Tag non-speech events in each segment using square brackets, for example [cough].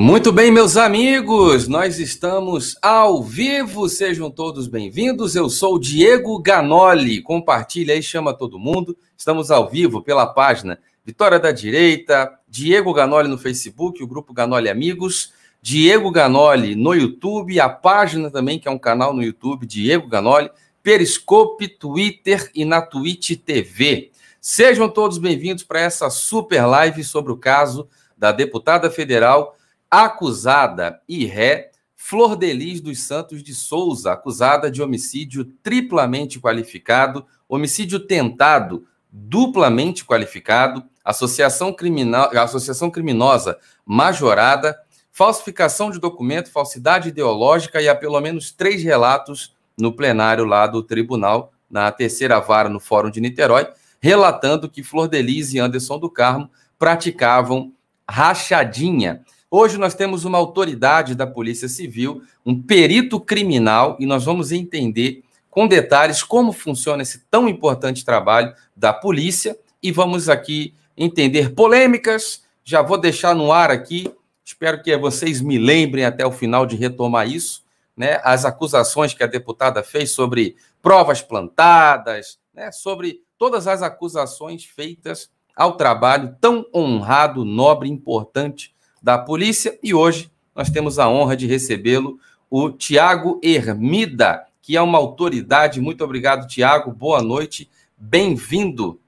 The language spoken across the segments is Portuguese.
Muito bem, meus amigos, nós estamos ao vivo, sejam todos bem-vindos. Eu sou o Diego Ganoli, compartilha aí, chama todo mundo. Estamos ao vivo pela página Vitória da Direita, Diego Ganoli no Facebook, o grupo Ganoli Amigos, Diego Ganoli no YouTube, a página também, que é um canal no YouTube, Diego Ganoli, Periscope, Twitter e na Twitch TV. Sejam todos bem-vindos para essa super live sobre o caso da deputada federal acusada e ré Flor Delis dos Santos de Souza, acusada de homicídio triplamente qualificado, homicídio tentado duplamente qualificado, associação, criminal, associação criminosa majorada, falsificação de documento, falsidade ideológica e há pelo menos três relatos no plenário lá do tribunal, na terceira vara no Fórum de Niterói, relatando que Flor Delis e Anderson do Carmo praticavam rachadinha. Hoje nós temos uma autoridade da Polícia Civil, um perito criminal, e nós vamos entender com detalhes como funciona esse tão importante trabalho da polícia e vamos aqui entender polêmicas. Já vou deixar no ar aqui, espero que vocês me lembrem até o final de retomar isso, né? As acusações que a deputada fez sobre provas plantadas, né? Sobre todas as acusações feitas ao trabalho tão honrado, nobre, importante da polícia. E hoje nós temos a honra de recebê-lo, o Tiago Hermida, que é uma autoridade. Muito obrigado, Tiago. Boa noite. Bem-vindo.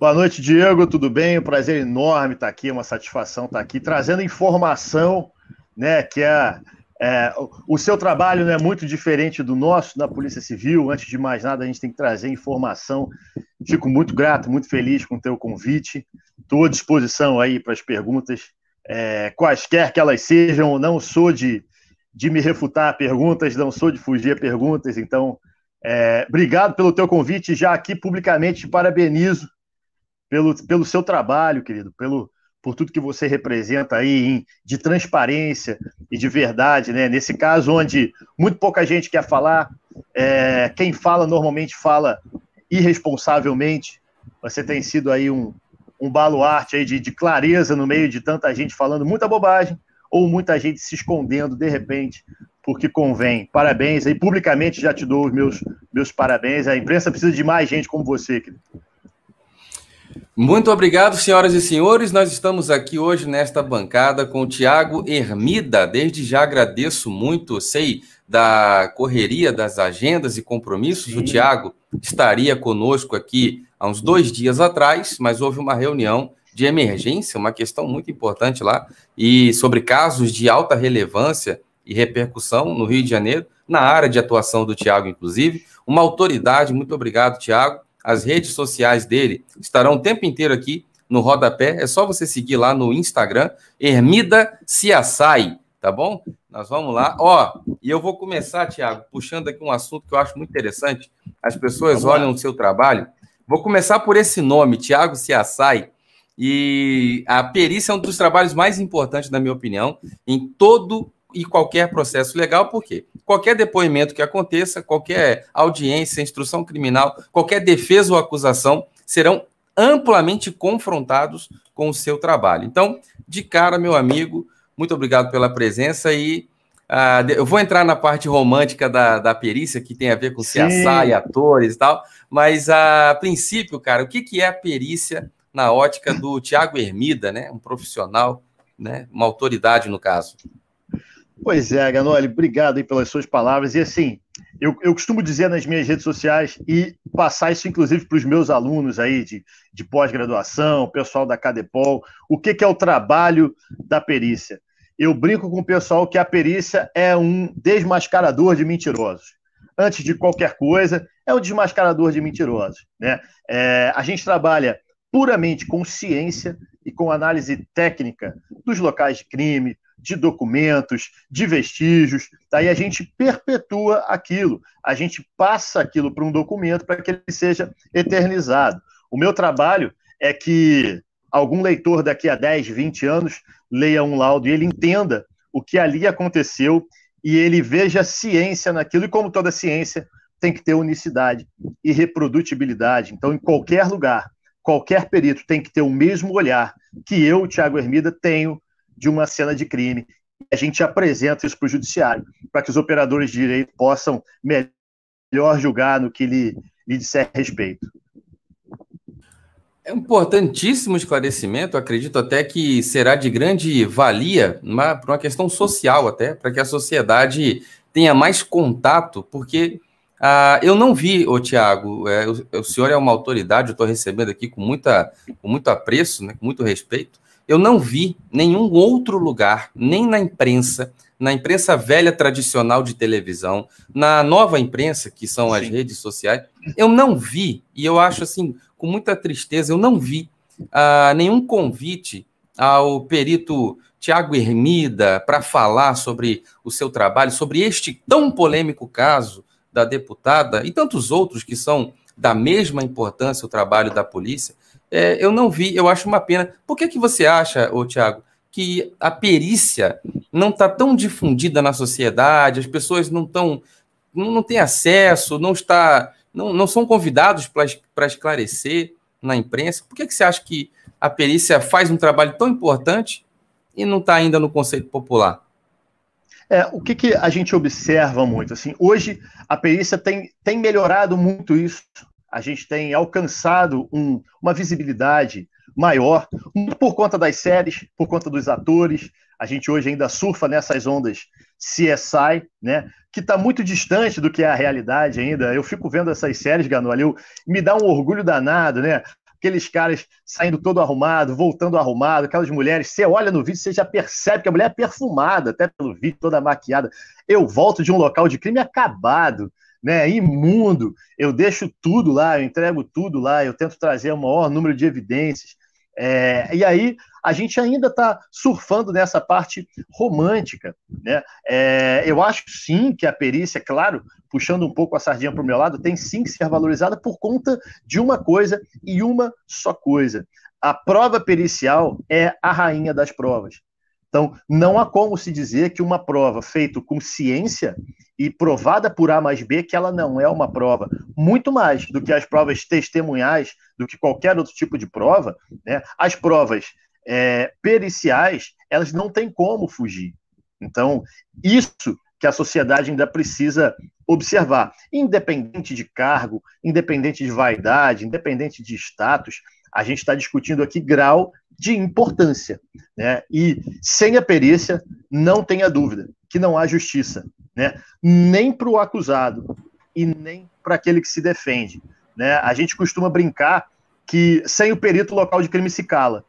Boa noite, Diego. Tudo bem? Um prazer enorme estar aqui, uma satisfação estar aqui, trazendo informação, né? Que é, é o seu trabalho não é muito diferente do nosso na Polícia Civil. Antes de mais nada, a gente tem que trazer informação. Fico muito grato, muito feliz com o teu convite. Estou à disposição aí para as perguntas, é, quaisquer que elas sejam. Não sou de, de me refutar perguntas, não sou de fugir a perguntas. Então, é, obrigado pelo teu convite. Já aqui publicamente te parabenizo pelo, pelo seu trabalho, querido, pelo, por tudo que você representa aí de transparência e de verdade, né? Nesse caso onde muito pouca gente quer falar, é, quem fala normalmente fala irresponsavelmente. Você tem sido aí um, um baluarte aí de, de clareza no meio de tanta gente falando muita bobagem ou muita gente se escondendo de repente porque convém. Parabéns aí, publicamente já te dou os meus, meus parabéns. A imprensa precisa de mais gente como você, querido. Muito obrigado, senhoras e senhores. Nós estamos aqui hoje nesta bancada com o Tiago Hermida. Desde já agradeço muito, sei da correria das agendas e compromissos. Sim. O Tiago estaria conosco aqui há uns dois dias atrás, mas houve uma reunião de emergência, uma questão muito importante lá, e sobre casos de alta relevância e repercussão no Rio de Janeiro, na área de atuação do Tiago, inclusive. Uma autoridade, muito obrigado, Tiago. As redes sociais dele estarão o tempo inteiro aqui no rodapé. É só você seguir lá no Instagram, Ermida Ciaçai, tá bom? Nós vamos lá. Ó, e eu vou começar, Tiago, puxando aqui um assunto que eu acho muito interessante. As pessoas vamos olham lá. o seu trabalho. Vou começar por esse nome, Tiago Ciaçai. E a perícia é um dos trabalhos mais importantes, na minha opinião, em todo e qualquer processo legal, porque qualquer depoimento que aconteça, qualquer audiência, instrução criminal, qualquer defesa ou acusação serão amplamente confrontados com o seu trabalho. Então, de cara, meu amigo, muito obrigado pela presença e uh, eu vou entrar na parte romântica da, da perícia, que tem a ver com CSA e atores e tal, mas a princípio, cara, o que, que é a perícia na ótica do Tiago Hermida, né? Um profissional, né? Uma autoridade no caso. Pois é, Ganoli, obrigado pelas suas palavras. E assim, eu, eu costumo dizer nas minhas redes sociais e passar isso, inclusive, para os meus alunos aí de, de pós-graduação, pessoal da Cadepol, o que, que é o trabalho da perícia eu brinco com o pessoal que a perícia é um desmascarador de mentirosos. Antes de qualquer coisa, é um desmascarador de mentirosos. Né? É, a gente trabalha puramente com ciência e com análise técnica dos locais de crime, de documentos, de vestígios. Daí a gente perpetua aquilo, a gente passa aquilo para um documento para que ele seja eternizado. O meu trabalho é que algum leitor daqui a 10, 20 anos leia um laudo e ele entenda o que ali aconteceu e ele veja ciência naquilo, e como toda ciência, tem que ter unicidade e reprodutibilidade. Então, em qualquer lugar, qualquer perito tem que ter o mesmo olhar que eu, Tiago Hermida, tenho de uma cena de crime. A gente apresenta isso para o judiciário, para que os operadores de direito possam melhor julgar no que lhe, lhe disser respeito. É importantíssimo esclarecimento, acredito até que será de grande valia para uma questão social até, para que a sociedade tenha mais contato, porque ah, eu não vi, ô Tiago, é, o, o, senhor é uma autoridade, eu estou recebendo aqui com, muita, com muito apreço, né, com muito respeito, eu não vi nenhum outro lugar, nem na imprensa, na imprensa velha tradicional de televisão, na nova imprensa, que são as redes sociais, eu não vi, e eu acho assim, com muita tristeza, eu não vi uh, nenhum convite ao perito Tiago Hermida para falar sobre o seu trabalho, sobre este tão polêmico caso da deputada e tantos outros que são da mesma importância o trabalho da polícia. É, eu não vi, eu acho uma pena. Por que, que você acha, ô Tiago, que a perícia não está tão difundida na sociedade, as pessoas não estão, não, não têm acesso, não está, não, não são convidados para esclarecer na imprensa. Por que, que você acha que a perícia faz um trabalho tão importante e não está ainda no conceito popular? É, o que, que a gente observa muito? Assim, hoje a perícia tem, tem melhorado muito isso. A gente tem alcançado um, uma visibilidade maior, por conta das séries, por conta dos atores. A gente hoje ainda surfa nessas ondas CSI, né? Que está muito distante do que é a realidade ainda. Eu fico vendo essas séries, Ganoli, me dá um orgulho danado, né? Aqueles caras saindo todo arrumado, voltando arrumado, aquelas mulheres, você olha no vídeo, você já percebe que a mulher é perfumada, até pelo vídeo, toda maquiada. Eu volto de um local de crime acabado, né, imundo, eu deixo tudo lá, eu entrego tudo lá, eu tento trazer o maior número de evidências. É, e aí a gente ainda está surfando nessa parte romântica. Né? É, eu acho sim que a perícia, claro, puxando um pouco a sardinha para o meu lado, tem sim que ser valorizada por conta de uma coisa e uma só coisa. A prova pericial é a rainha das provas. Então, não há como se dizer que uma prova feita com ciência e provada por A mais B, que ela não é uma prova. Muito mais do que as provas testemunhais, do que qualquer outro tipo de prova, né? as provas é, periciais, elas não têm como fugir. Então, isso que a sociedade ainda precisa observar. Independente de cargo, independente de vaidade, independente de status, a gente está discutindo aqui grau de importância. Né? E sem a perícia, não tenha dúvida que não há justiça, né? nem para o acusado e nem para aquele que se defende. Né? A gente costuma brincar que sem o perito o local de crime se cala.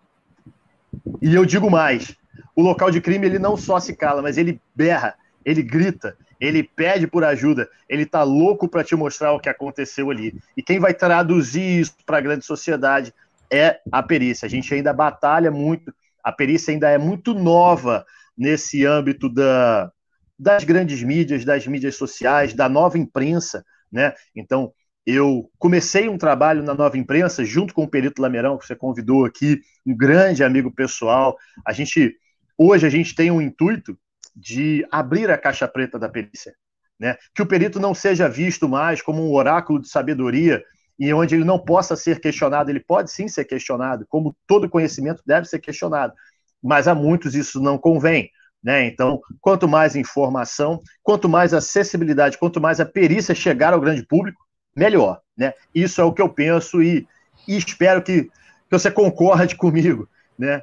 E eu digo mais: o local de crime ele não só se cala, mas ele berra, ele grita, ele pede por ajuda, ele está louco para te mostrar o que aconteceu ali. E quem vai traduzir isso para a grande sociedade é a perícia. A gente ainda batalha muito, a perícia ainda é muito nova nesse âmbito da, das grandes mídias, das mídias sociais, da nova imprensa, né? Então, eu comecei um trabalho na nova imprensa junto com o Perito Lameirão, que você convidou aqui, um grande amigo pessoal. A gente hoje a gente tem um intuito de abrir a caixa preta da perícia, né? Que o perito não seja visto mais como um oráculo de sabedoria e onde ele não possa ser questionado, ele pode sim ser questionado, como todo conhecimento deve ser questionado, mas a muitos isso não convém. Né? Então, quanto mais informação, quanto mais acessibilidade, quanto mais a perícia chegar ao grande público, melhor. Né? Isso é o que eu penso e, e espero que, que você concorde comigo. Né?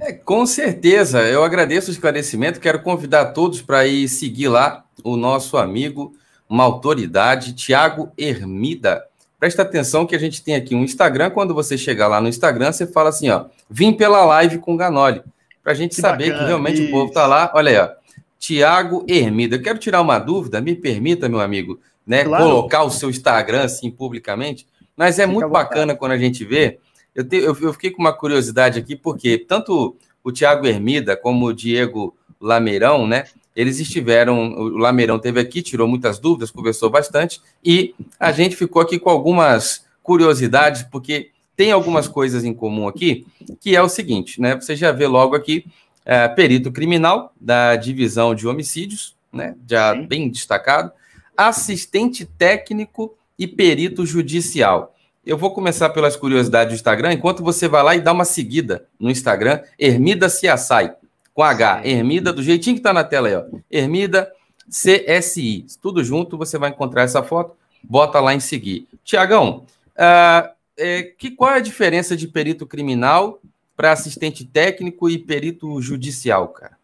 É, com certeza, eu agradeço o esclarecimento. Quero convidar todos para ir seguir lá o nosso amigo uma autoridade, Tiago Hermida. Presta atenção que a gente tem aqui um Instagram. Quando você chegar lá no Instagram, você fala assim: ó, vim pela live com Ganoli. Para a gente que saber bacana, que realmente isso. o povo está lá. Olha aí, ó. Tiago Hermida. Eu quero tirar uma dúvida, me permita, meu amigo, né? Claro. Colocar o seu Instagram assim publicamente. Mas é Fica muito bacana quando a gente vê. Eu, te, eu, eu fiquei com uma curiosidade aqui, porque tanto o Tiago Hermida como o Diego Lameirão, né? Eles estiveram, o Lameirão teve aqui, tirou muitas dúvidas, conversou bastante, e a gente ficou aqui com algumas curiosidades, porque tem algumas coisas em comum aqui, que é o seguinte, né? Você já vê logo aqui, é, perito criminal da divisão de homicídios, né? Já Sim. bem destacado, assistente técnico e perito judicial. Eu vou começar pelas curiosidades do Instagram, enquanto você vai lá e dá uma seguida no Instagram, Ermida Ciaçai, com H, Ermida, do jeitinho que está na tela aí, ó. Ermida CSI. Tudo junto, você vai encontrar essa foto, bota lá em seguir. Tiagão, uh, é, que, qual é a diferença de perito criminal para assistente técnico e perito judicial, cara?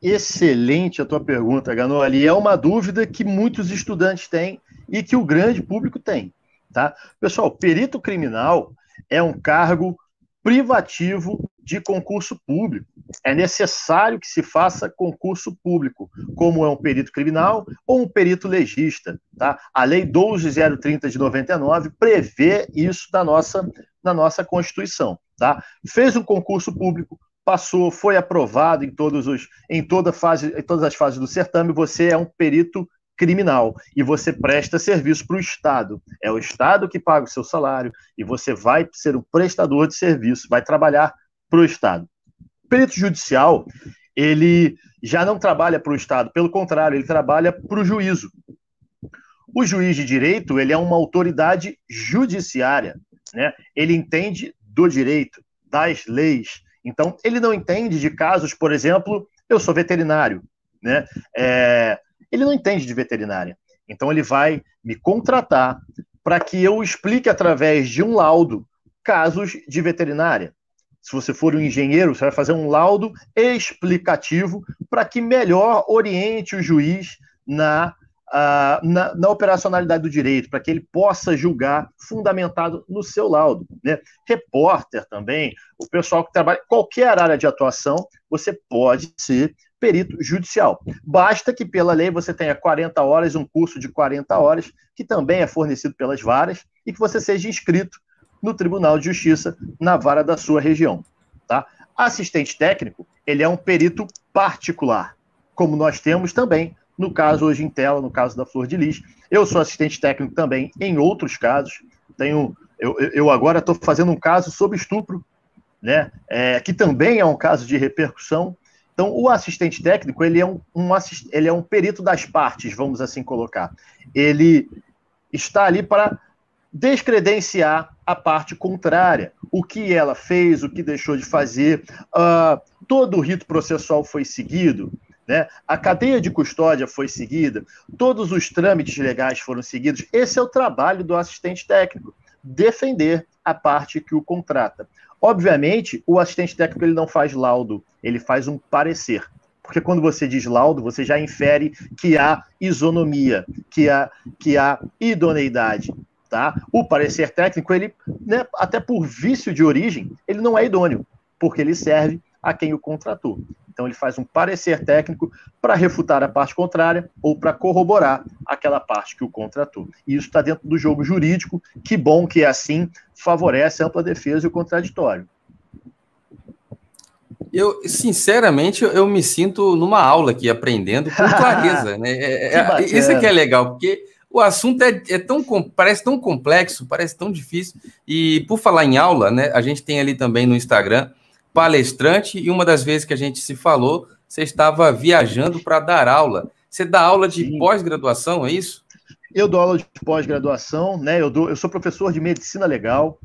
Excelente a tua pergunta, Ganoli. É uma dúvida que muitos estudantes têm e que o grande público tem. Tá? Pessoal, perito criminal é um cargo privativo de concurso público. É necessário que se faça concurso público, como é um perito criminal ou um perito legista. Tá? A Lei 12030 de 99 prevê isso na nossa, na nossa Constituição. Tá? Fez um concurso público, passou, foi aprovado em, todos os, em, toda fase, em todas as fases do certame, você é um perito criminal e você presta serviço para o Estado. É o Estado que paga o seu salário e você vai ser um prestador de serviço, vai trabalhar para o Estado. O perito judicial, ele já não trabalha para o Estado, pelo contrário, ele trabalha para o juízo. O juiz de direito, ele é uma autoridade judiciária, né? Ele entende do direito, das leis. Então, ele não entende de casos, por exemplo, eu sou veterinário, né? É, ele não entende de veterinária. Então ele vai me contratar para que eu explique através de um laudo casos de veterinária. Se você for um engenheiro, você vai fazer um laudo explicativo para que melhor oriente o juiz na, uh, na, na, operacionalidade do direito, para que ele possa julgar fundamentado no seu laudo. Né? Repórter também, o pessoal que trabalha, qualquer área de atuação, você pode ser perito judicial. Basta que, pela lei, você tenha 40 horas, um curso de 40 horas, que também é fornecido pelas varas, e que você seja inscrito no Tribunal de Justiça na vara da sua região. Tá? Assistente técnico, ele é um perito particular, como nós temos também no caso hoje em tela, no caso da Flor de Lis. Eu sou assistente técnico também em outros casos. Tenho, eu, eu agora estou fazendo um caso sobre estupro, né? É, que também é um caso de repercussão então, o assistente técnico, ele é um, um ele é um perito das partes, vamos assim colocar. Ele está ali para descredenciar a parte contrária, o que ela fez, o que deixou de fazer, uh, todo o rito processual foi seguido, né? a cadeia de custódia foi seguida, todos os trâmites legais foram seguidos. Esse é o trabalho do assistente técnico, defender a parte que o contrata. Obviamente, o assistente técnico ele não faz laudo, ele faz um parecer. Porque quando você diz laudo, você já infere que há isonomia, que há, que há idoneidade. Tá? O parecer técnico, ele, né, até por vício de origem, ele não é idôneo, porque ele serve a quem o contratou. Então, ele faz um parecer técnico para refutar a parte contrária ou para corroborar aquela parte que o contratou. E isso está dentro do jogo jurídico. Que bom que é assim, favorece a ampla defesa e o contraditório. Eu, sinceramente, eu me sinto numa aula aqui, aprendendo com clareza. né? É, é, isso é que é legal, porque o assunto é, é, tão parece tão complexo, parece tão difícil. E por falar em aula, né, a gente tem ali também no Instagram palestrante e uma das vezes que a gente se falou, você estava viajando para dar aula. Você dá aula de pós-graduação, é isso? Eu dou aula de pós-graduação, né? Eu, dou, eu sou professor de medicina legal,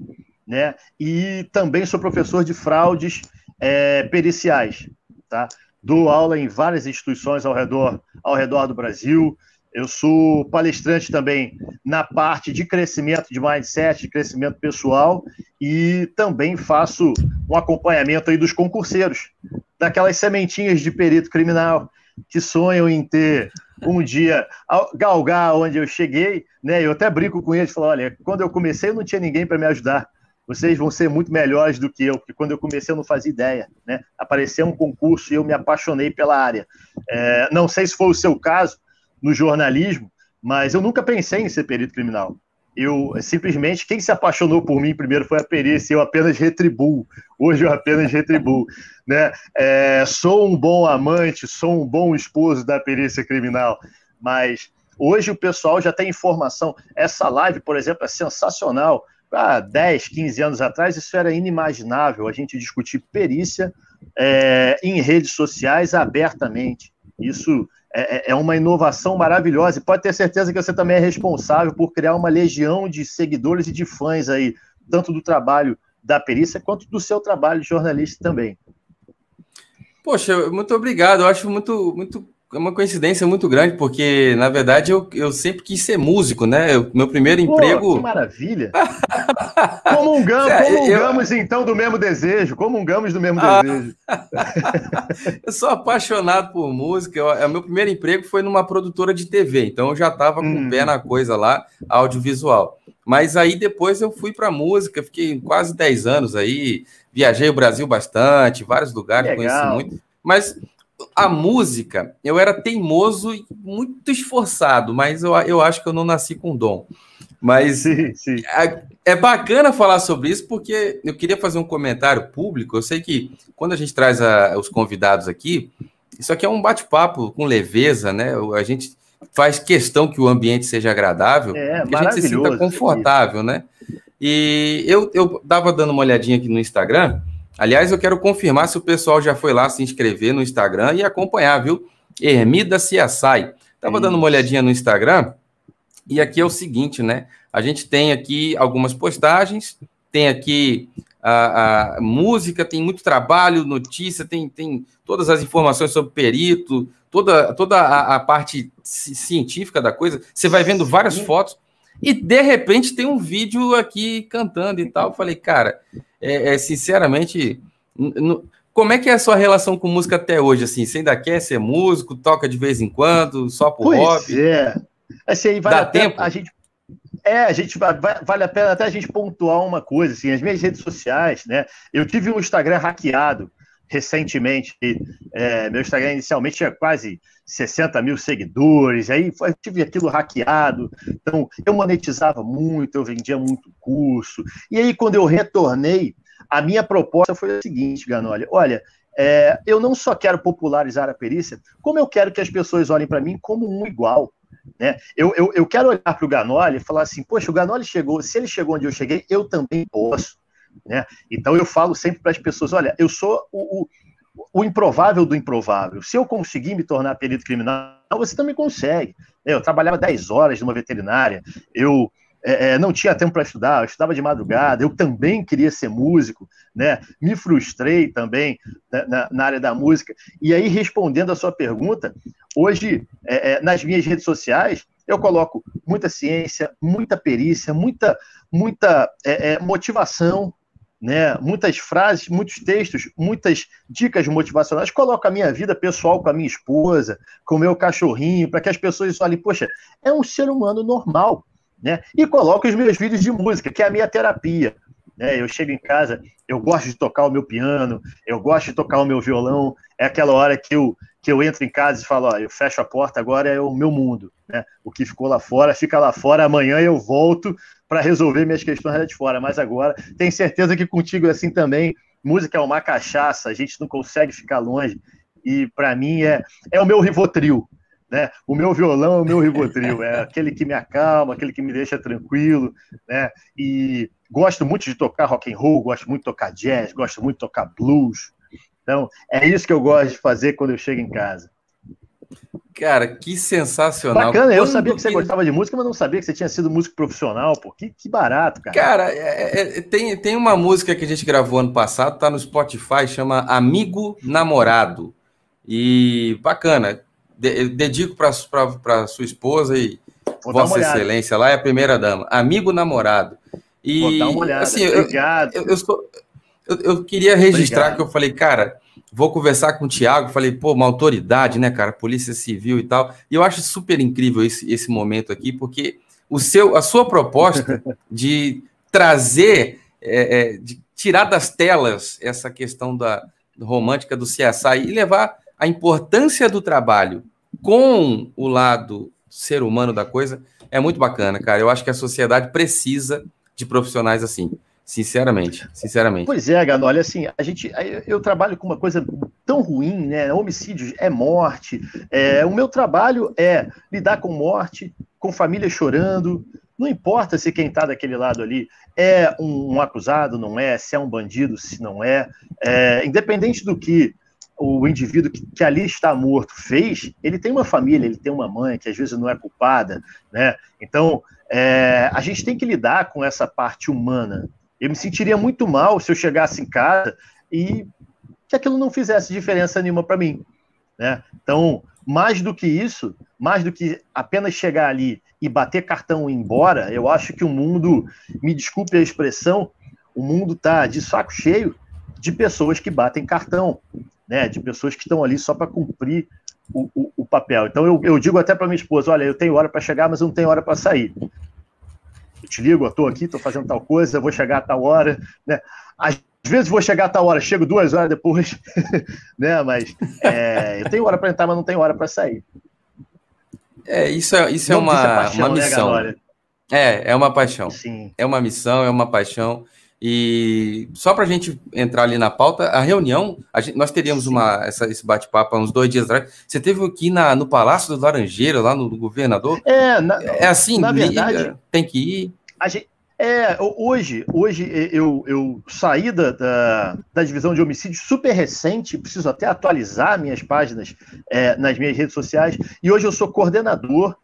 né? E também sou professor de fraudes é, periciais, tá? Dou aula em várias instituições ao redor, ao redor do Brasil. Eu sou palestrante também na parte de crescimento de mindset, de crescimento pessoal e também faço um acompanhamento aí dos concurseiros, daquelas sementinhas de perito criminal que sonham em ter um dia galgar onde eu cheguei, né? Eu até brinco com eles, falo, olha, quando eu comecei não tinha ninguém para me ajudar. Vocês vão ser muito melhores do que eu, porque quando eu comecei eu não fazia ideia, né? Apareceu um concurso e eu me apaixonei pela área. É, não sei se foi o seu caso, no jornalismo, mas eu nunca pensei em ser perito criminal. Eu simplesmente, quem se apaixonou por mim primeiro foi a perícia, eu apenas retribuo. Hoje eu apenas retribuo. [laughs] Né? É, sou um bom amante, sou um bom esposo da perícia criminal, mas hoje o pessoal já tem informação. Essa live, por exemplo, é sensacional. Há 10, 15 anos atrás, isso era inimaginável, a gente discutir perícia é, em redes sociais abertamente. Isso é, é, é uma inovação maravilhosa e pode ter certeza que você também é responsável por criar uma legião de seguidores e de fãs aí, tanto do trabalho da perícia quanto do seu trabalho de jornalista também. Poxa, muito obrigado. Eu acho muito, muito é uma coincidência muito grande, porque, na verdade, eu, eu sempre quis ser músico, né? Eu, meu primeiro Pô, emprego. Que maravilha! [laughs] comungamos, é, comungamos eu... então do mesmo desejo, comungamos do mesmo ah... desejo. [laughs] eu sou apaixonado por música. É, meu primeiro emprego foi numa produtora de TV, então eu já estava com hum. o pé na coisa lá, audiovisual. Mas aí depois eu fui para música, fiquei quase 10 anos aí, viajei o Brasil bastante, vários lugares, conheci muito. Mas a música, eu era teimoso e muito esforçado, mas eu, eu acho que eu não nasci com dom. Mas sim, sim. É, é, bacana falar sobre isso, porque eu queria fazer um comentário público. Eu sei que quando a gente traz a, os convidados aqui, isso aqui é um bate-papo com leveza, né? A gente faz questão que o ambiente seja agradável, é, que a gente se sinta confortável, né? E eu, eu dava dando uma olhadinha aqui no Instagram. Aliás, eu quero confirmar se o pessoal já foi lá se inscrever no Instagram e acompanhar, viu? Ermida Ciaçai. Estava dando uma olhadinha no Instagram e aqui é o seguinte, né? A gente tem aqui algumas postagens, tem aqui a, a, música, tem muito trabalho, notícia, tem, tem todas as informações sobre perito, toda, toda a, a parte científica da coisa. Você vai vendo várias fotos e de repente tem um vídeo aqui cantando e tal. Eu falei, cara, é, é sinceramente, como é que é a sua relação com música até hoje? Assim, você ainda quer ser músico, toca de vez em quando, só por pois hobby? É. Assim, vale Dá a tempo? a gente é, a gente vale a pena até a gente pontuar uma coisa, assim, as minhas redes sociais, né? Eu tive um Instagram hackeado recentemente. É, meu Instagram inicialmente tinha quase 60 mil seguidores, aí tive aquilo hackeado, então eu monetizava muito, eu vendia muito curso. E aí, quando eu retornei, a minha proposta foi a seguinte, Ganoli: olha, é, eu não só quero popularizar a perícia, como eu quero que as pessoas olhem para mim como um igual. Né? Eu, eu, eu quero olhar para o Ganoli e falar assim: poxa, o Ganoli chegou, se ele chegou onde eu cheguei, eu também posso. Né? Então eu falo sempre para as pessoas: olha, eu sou o, o, o, improvável do improvável. Se eu conseguir me tornar perito criminal, você também consegue. Eu trabalhava 10 horas numa veterinária, eu é, é não tinha tempo para estudar, eu estudava de madrugada, eu também queria ser músico, né? me frustrei também na, na área da música. E aí, respondendo a sua pergunta, hoje, é, é nas minhas redes sociais, eu coloco muita ciência, muita perícia, muita, muita é, é, motivação, né? Muitas frases, muitos textos, muitas dicas motivacionais. Coloco a minha vida pessoal com a minha esposa, com o meu cachorrinho, para que as pessoas olhem, poxa, é um ser humano normal, né? E coloco os meus vídeos de música, que é a minha terapia. Né? Eu chego em casa, eu gosto de tocar o meu piano, eu gosto de tocar o meu violão. É aquela hora que eu, que eu entro em casa e falo, ó, eu fecho a porta, agora é o meu mundo. Né? O que ficou lá fora, fica lá fora, amanhã eu volto para resolver minhas questões lá de fora. Mas agora, tenho certeza que contigo é assim também. Música é uma cachaça, a gente não consegue ficar longe. E para mim é, é o meu Rivotril. Né? O meu violão é o meu Rivotril, é aquele que me acalma, aquele que me deixa tranquilo, né? E gosto muito de tocar rock and roll, gosto muito de tocar jazz, gosto muito de tocar blues. Então, é isso que eu gosto de fazer quando eu chego em casa. Cara, que sensacional. Bacana, eu sabia que você gostava de música, mas não sabia que você tinha sido músico profissional, pô. Que, que barato, cara. Cara, é, é, tem, tem uma música que a gente gravou ano passado, tá no Spotify, chama Amigo Namorado. E bacana. De, dedico para sua esposa e Vou Vossa Excelência, lá é a primeira dama. Amigo Namorado. E, Vou dar uma olhada. Assim, Obrigado. Eu, eu, eu, sou, eu queria registrar Obrigado. que eu falei, cara vou conversar com o Tiago, falei, pô, uma autoridade, né, cara, polícia civil e tal. E eu acho super incrível esse, esse momento aqui, porque o seu, a sua proposta [laughs] de trazer, é, é, de tirar das telas essa questão da romântica do CSI e levar a importância do trabalho com o lado ser humano da coisa é muito bacana, cara. Eu acho que a sociedade precisa de profissionais assim. Sinceramente, sinceramente. Pois é, Gano, olha assim, a gente, eu trabalho com uma coisa tão ruim, né? Homicídio é morte. É, o meu trabalho é lidar com morte, com família chorando. Não importa se quem está daquele lado ali é um, um, acusado, não é, se é um bandido, se não é. é independente do que o indivíduo que, que, ali está morto fez, ele tem uma família, ele tem uma mãe que às vezes não é culpada, né? Então, é, a gente tem que lidar com essa parte humana. Eu me sentiria muito mal se eu chegasse em casa e que aquilo não fizesse diferença nenhuma para mim, né? Então, mais do que isso, mais do que apenas chegar ali e bater cartão e ir embora, eu acho que o mundo, me desculpe a expressão, o mundo está de saco cheio de pessoas que batem cartão, né? De pessoas que estão ali só para cumprir o, o, o, papel. Então eu, eu digo até para minha esposa: olha, eu tenho hora para chegar, mas eu não tenho hora para sair. Eu te ligo, eu estou aqui, estou fazendo tal coisa, vou chegar a tal hora, né? Às vezes vou chegar a tal hora, chego duas horas depois, [laughs] né? Mas é, eu tenho hora para entrar, mas não tenho hora para sair. É, isso é, isso é uma, é paixão, uma né, missão. Né, é, é uma paixão. Sim. É uma missão, é uma paixão. E só para a gente entrar ali na pauta, a reunião, a gente, nós teríamos uma, essa, esse bate-papo há uns dois dias atrás. Você teve aqui na, no Palácio do Laranjeiro, lá no, no governador? É, na, é assim, na liga, verdade, tem que ir. A gente, é, hoje, hoje eu, eu saí da, da, da, divisão de homicídio super recente, preciso até atualizar minhas páginas é, nas minhas redes sociais, e hoje eu sou coordenador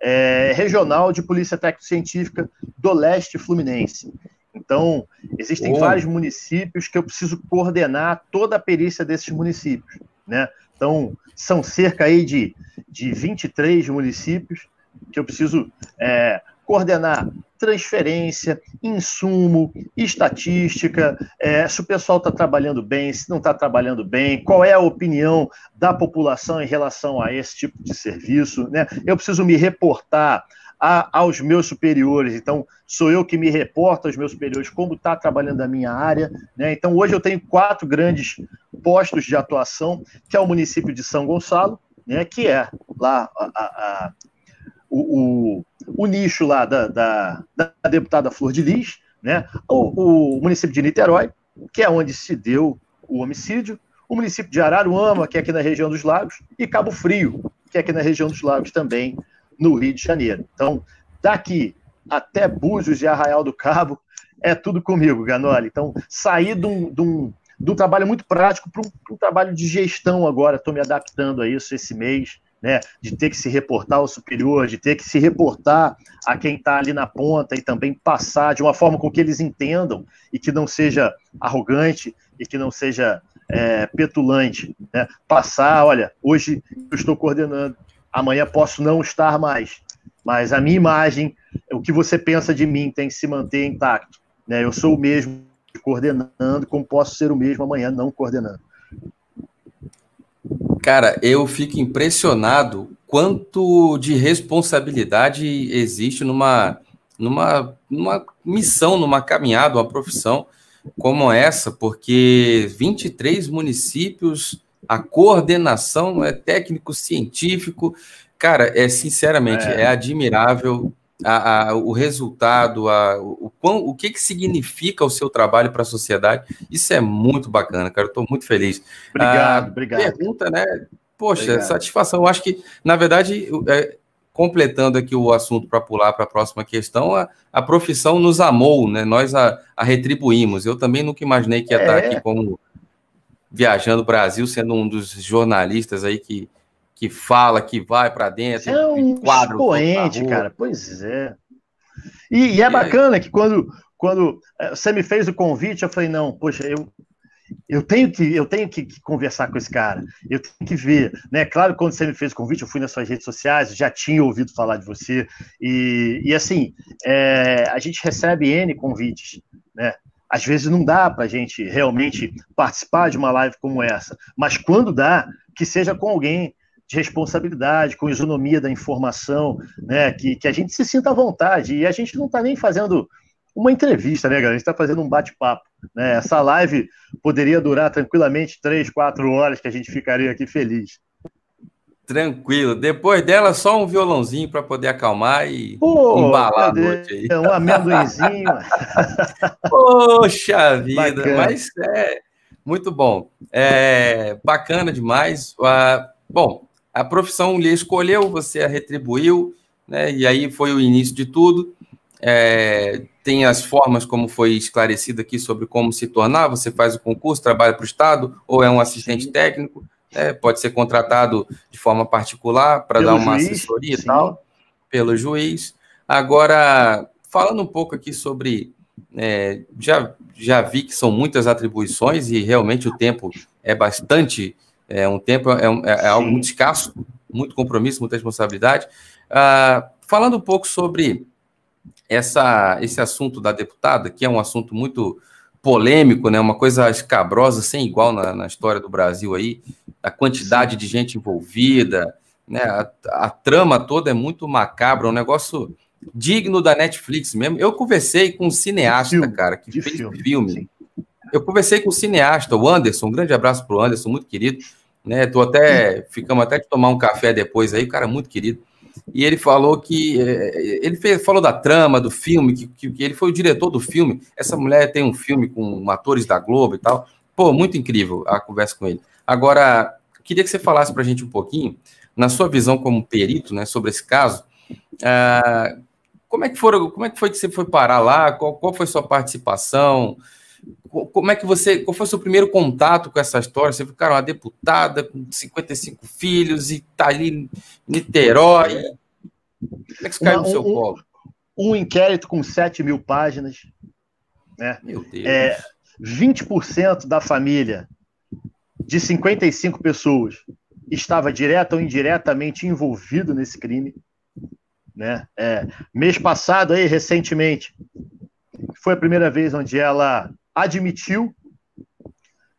é, regional de Polícia Técnico-Científica do Leste Fluminense. Então, existem oh. vários municípios que eu preciso coordenar toda a perícia desses municípios, né? Então, são cerca aí de, de 23 municípios que eu preciso é, coordenar transferência, insumo, estatística, é, se o pessoal está trabalhando bem, se não está trabalhando bem, qual é a opinião da população em relação a esse tipo de serviço. Né? Eu preciso me reportar a, aos meus superiores. Então, sou eu que me reporto aos meus superiores como está trabalhando a minha área. Né? Então, hoje eu tenho quatro grandes postos de atuação, que é o município de São Gonçalo, né, que é lá a, a, o, o, o, nicho lá da, da, da, deputada Flor de Lis, né, o, o município de Niterói, que é onde se deu o homicídio, o município de Araruama, que é aqui na região dos Lagos, e Cabo Frio, que é aqui na região dos Lagos também, no Rio de Janeiro. Então, daqui até Búzios e Arraial do Cabo, é tudo comigo, Ganoli. Então, sair de um, de um, de um trabalho muito prático para um, um, trabalho de gestão agora. Estou me adaptando a isso esse mês, né? De ter que se reportar ao superior, de ter que se reportar a quem está ali na ponta e também passar de uma forma com que eles entendam e que não seja arrogante e que não seja é, petulante. Né? Passar, olha, hoje eu estou coordenando amanhã posso não estar mais, mas a minha imagem, o que você pensa de mim tem que se manter intacto. Né? Eu sou o mesmo coordenando, como posso ser o mesmo amanhã não coordenando. Cara, eu fico impressionado quanto de responsabilidade existe numa, numa, numa missão, numa caminhada, uma profissão como essa, porque 23 municípios a coordenação é técnico científico. Cara, é sinceramente é, é admirável a, a, o resultado, a, o, o, o que, que significa o seu trabalho para a sociedade. Isso é muito bacana, cara. Estou muito feliz. Obrigado, a, obrigado. Pergunta, né? Poxa, obrigado. satisfação. Eu acho que, na verdade, é, completando aqui o assunto para pular para a próxima questão, a, a profissão nos amou, né? Nós a, a retribuímos. Eu também nunca imaginei que ia é. estar aqui como viajando o Brasil, sendo um dos jornalistas aí que, que fala, que vai para dentro. É um quadro expoente, cara. Pois é. E, e é, é bacana que quando, quando é, você me fez o convite, eu falei, não, poxa, eu, eu tenho que eu tenho que, que, conversar com esse cara, eu tenho que ver, né? Claro, quando você me fez o convite, eu fui nas suas redes sociais, já tinha ouvido falar de você e, e assim, é, a gente recebe n convites, né? Às vezes não dá para a gente realmente participar de uma live como essa, mas quando dá, que seja com alguém de responsabilidade, com isonomia da informação, né? Que, que a gente se sinta à vontade. E a gente não está nem fazendo uma entrevista, né, galera? A gente está fazendo um bate-papo. Né? Essa live poderia durar tranquilamente três, quatro horas, que a gente ficaria aqui feliz. Tranquilo. Depois dela, só um violãozinho para poder acalmar e Pô, embalar cadê? a noite aí. Um amendoinzinho. [laughs] Poxa vida, bacana. mas é muito bom. É bacana demais. Ah, bom, a profissão lhe escolheu, você a retribuiu, né? E aí foi o início de tudo. é, tem as formas como foi esclarecido aqui sobre como se tornar, você faz o concurso, trabalha para o Estado, ou é um assistente técnico, é, pode ser contratado de forma particular para dar uma juiz, assessoria sim. e tal, pelo juiz. Agora, falando um pouco aqui sobre. É, já, já vi que são muitas atribuições e realmente o tempo é bastante. É um tempo, é, é, é algo muito escasso, muito compromisso, muita responsabilidade. Ah, falando um pouco sobre essa, esse assunto da deputada, que é um assunto muito polêmico, né? Uma coisa escabrosa, sem igual na, na história do Brasil aí, a quantidade de gente envolvida, né? A, a, trama toda é muito macabra, um negócio digno da Netflix mesmo. Eu conversei com um cineasta, filme, cara, que fez filme. filme. Eu conversei com o um cineasta, o Anderson, um grande abraço pro Anderson, muito querido, né? Tô até, ficamos até de tomar um café depois aí, cara muito querido e ele falou que é, ele fez, falou da trama do filme, que, que, que, ele foi o diretor do filme. Essa mulher tem um filme com atores da Globo e tal. Pô, muito incrível a conversa com ele. Agora, queria que você falasse para a gente um pouquinho, na sua visão como perito, né, sobre esse caso. Uh, como é que foram, como é que foi que você foi parar lá? Qual, qual foi sua participação? Como é que você. Qual foi o seu primeiro contato com essa história? Você cara, uma deputada com 55 filhos e tá ali em Niterói. Como é que isso caiu no seu um, colo? Um inquérito com 7 mil páginas. Né? Meu Deus. É, 20% da família de 55 pessoas estava direta ou indiretamente envolvido nesse crime. Né? É, mês passado, aí, recentemente, foi a primeira vez onde ela admitiu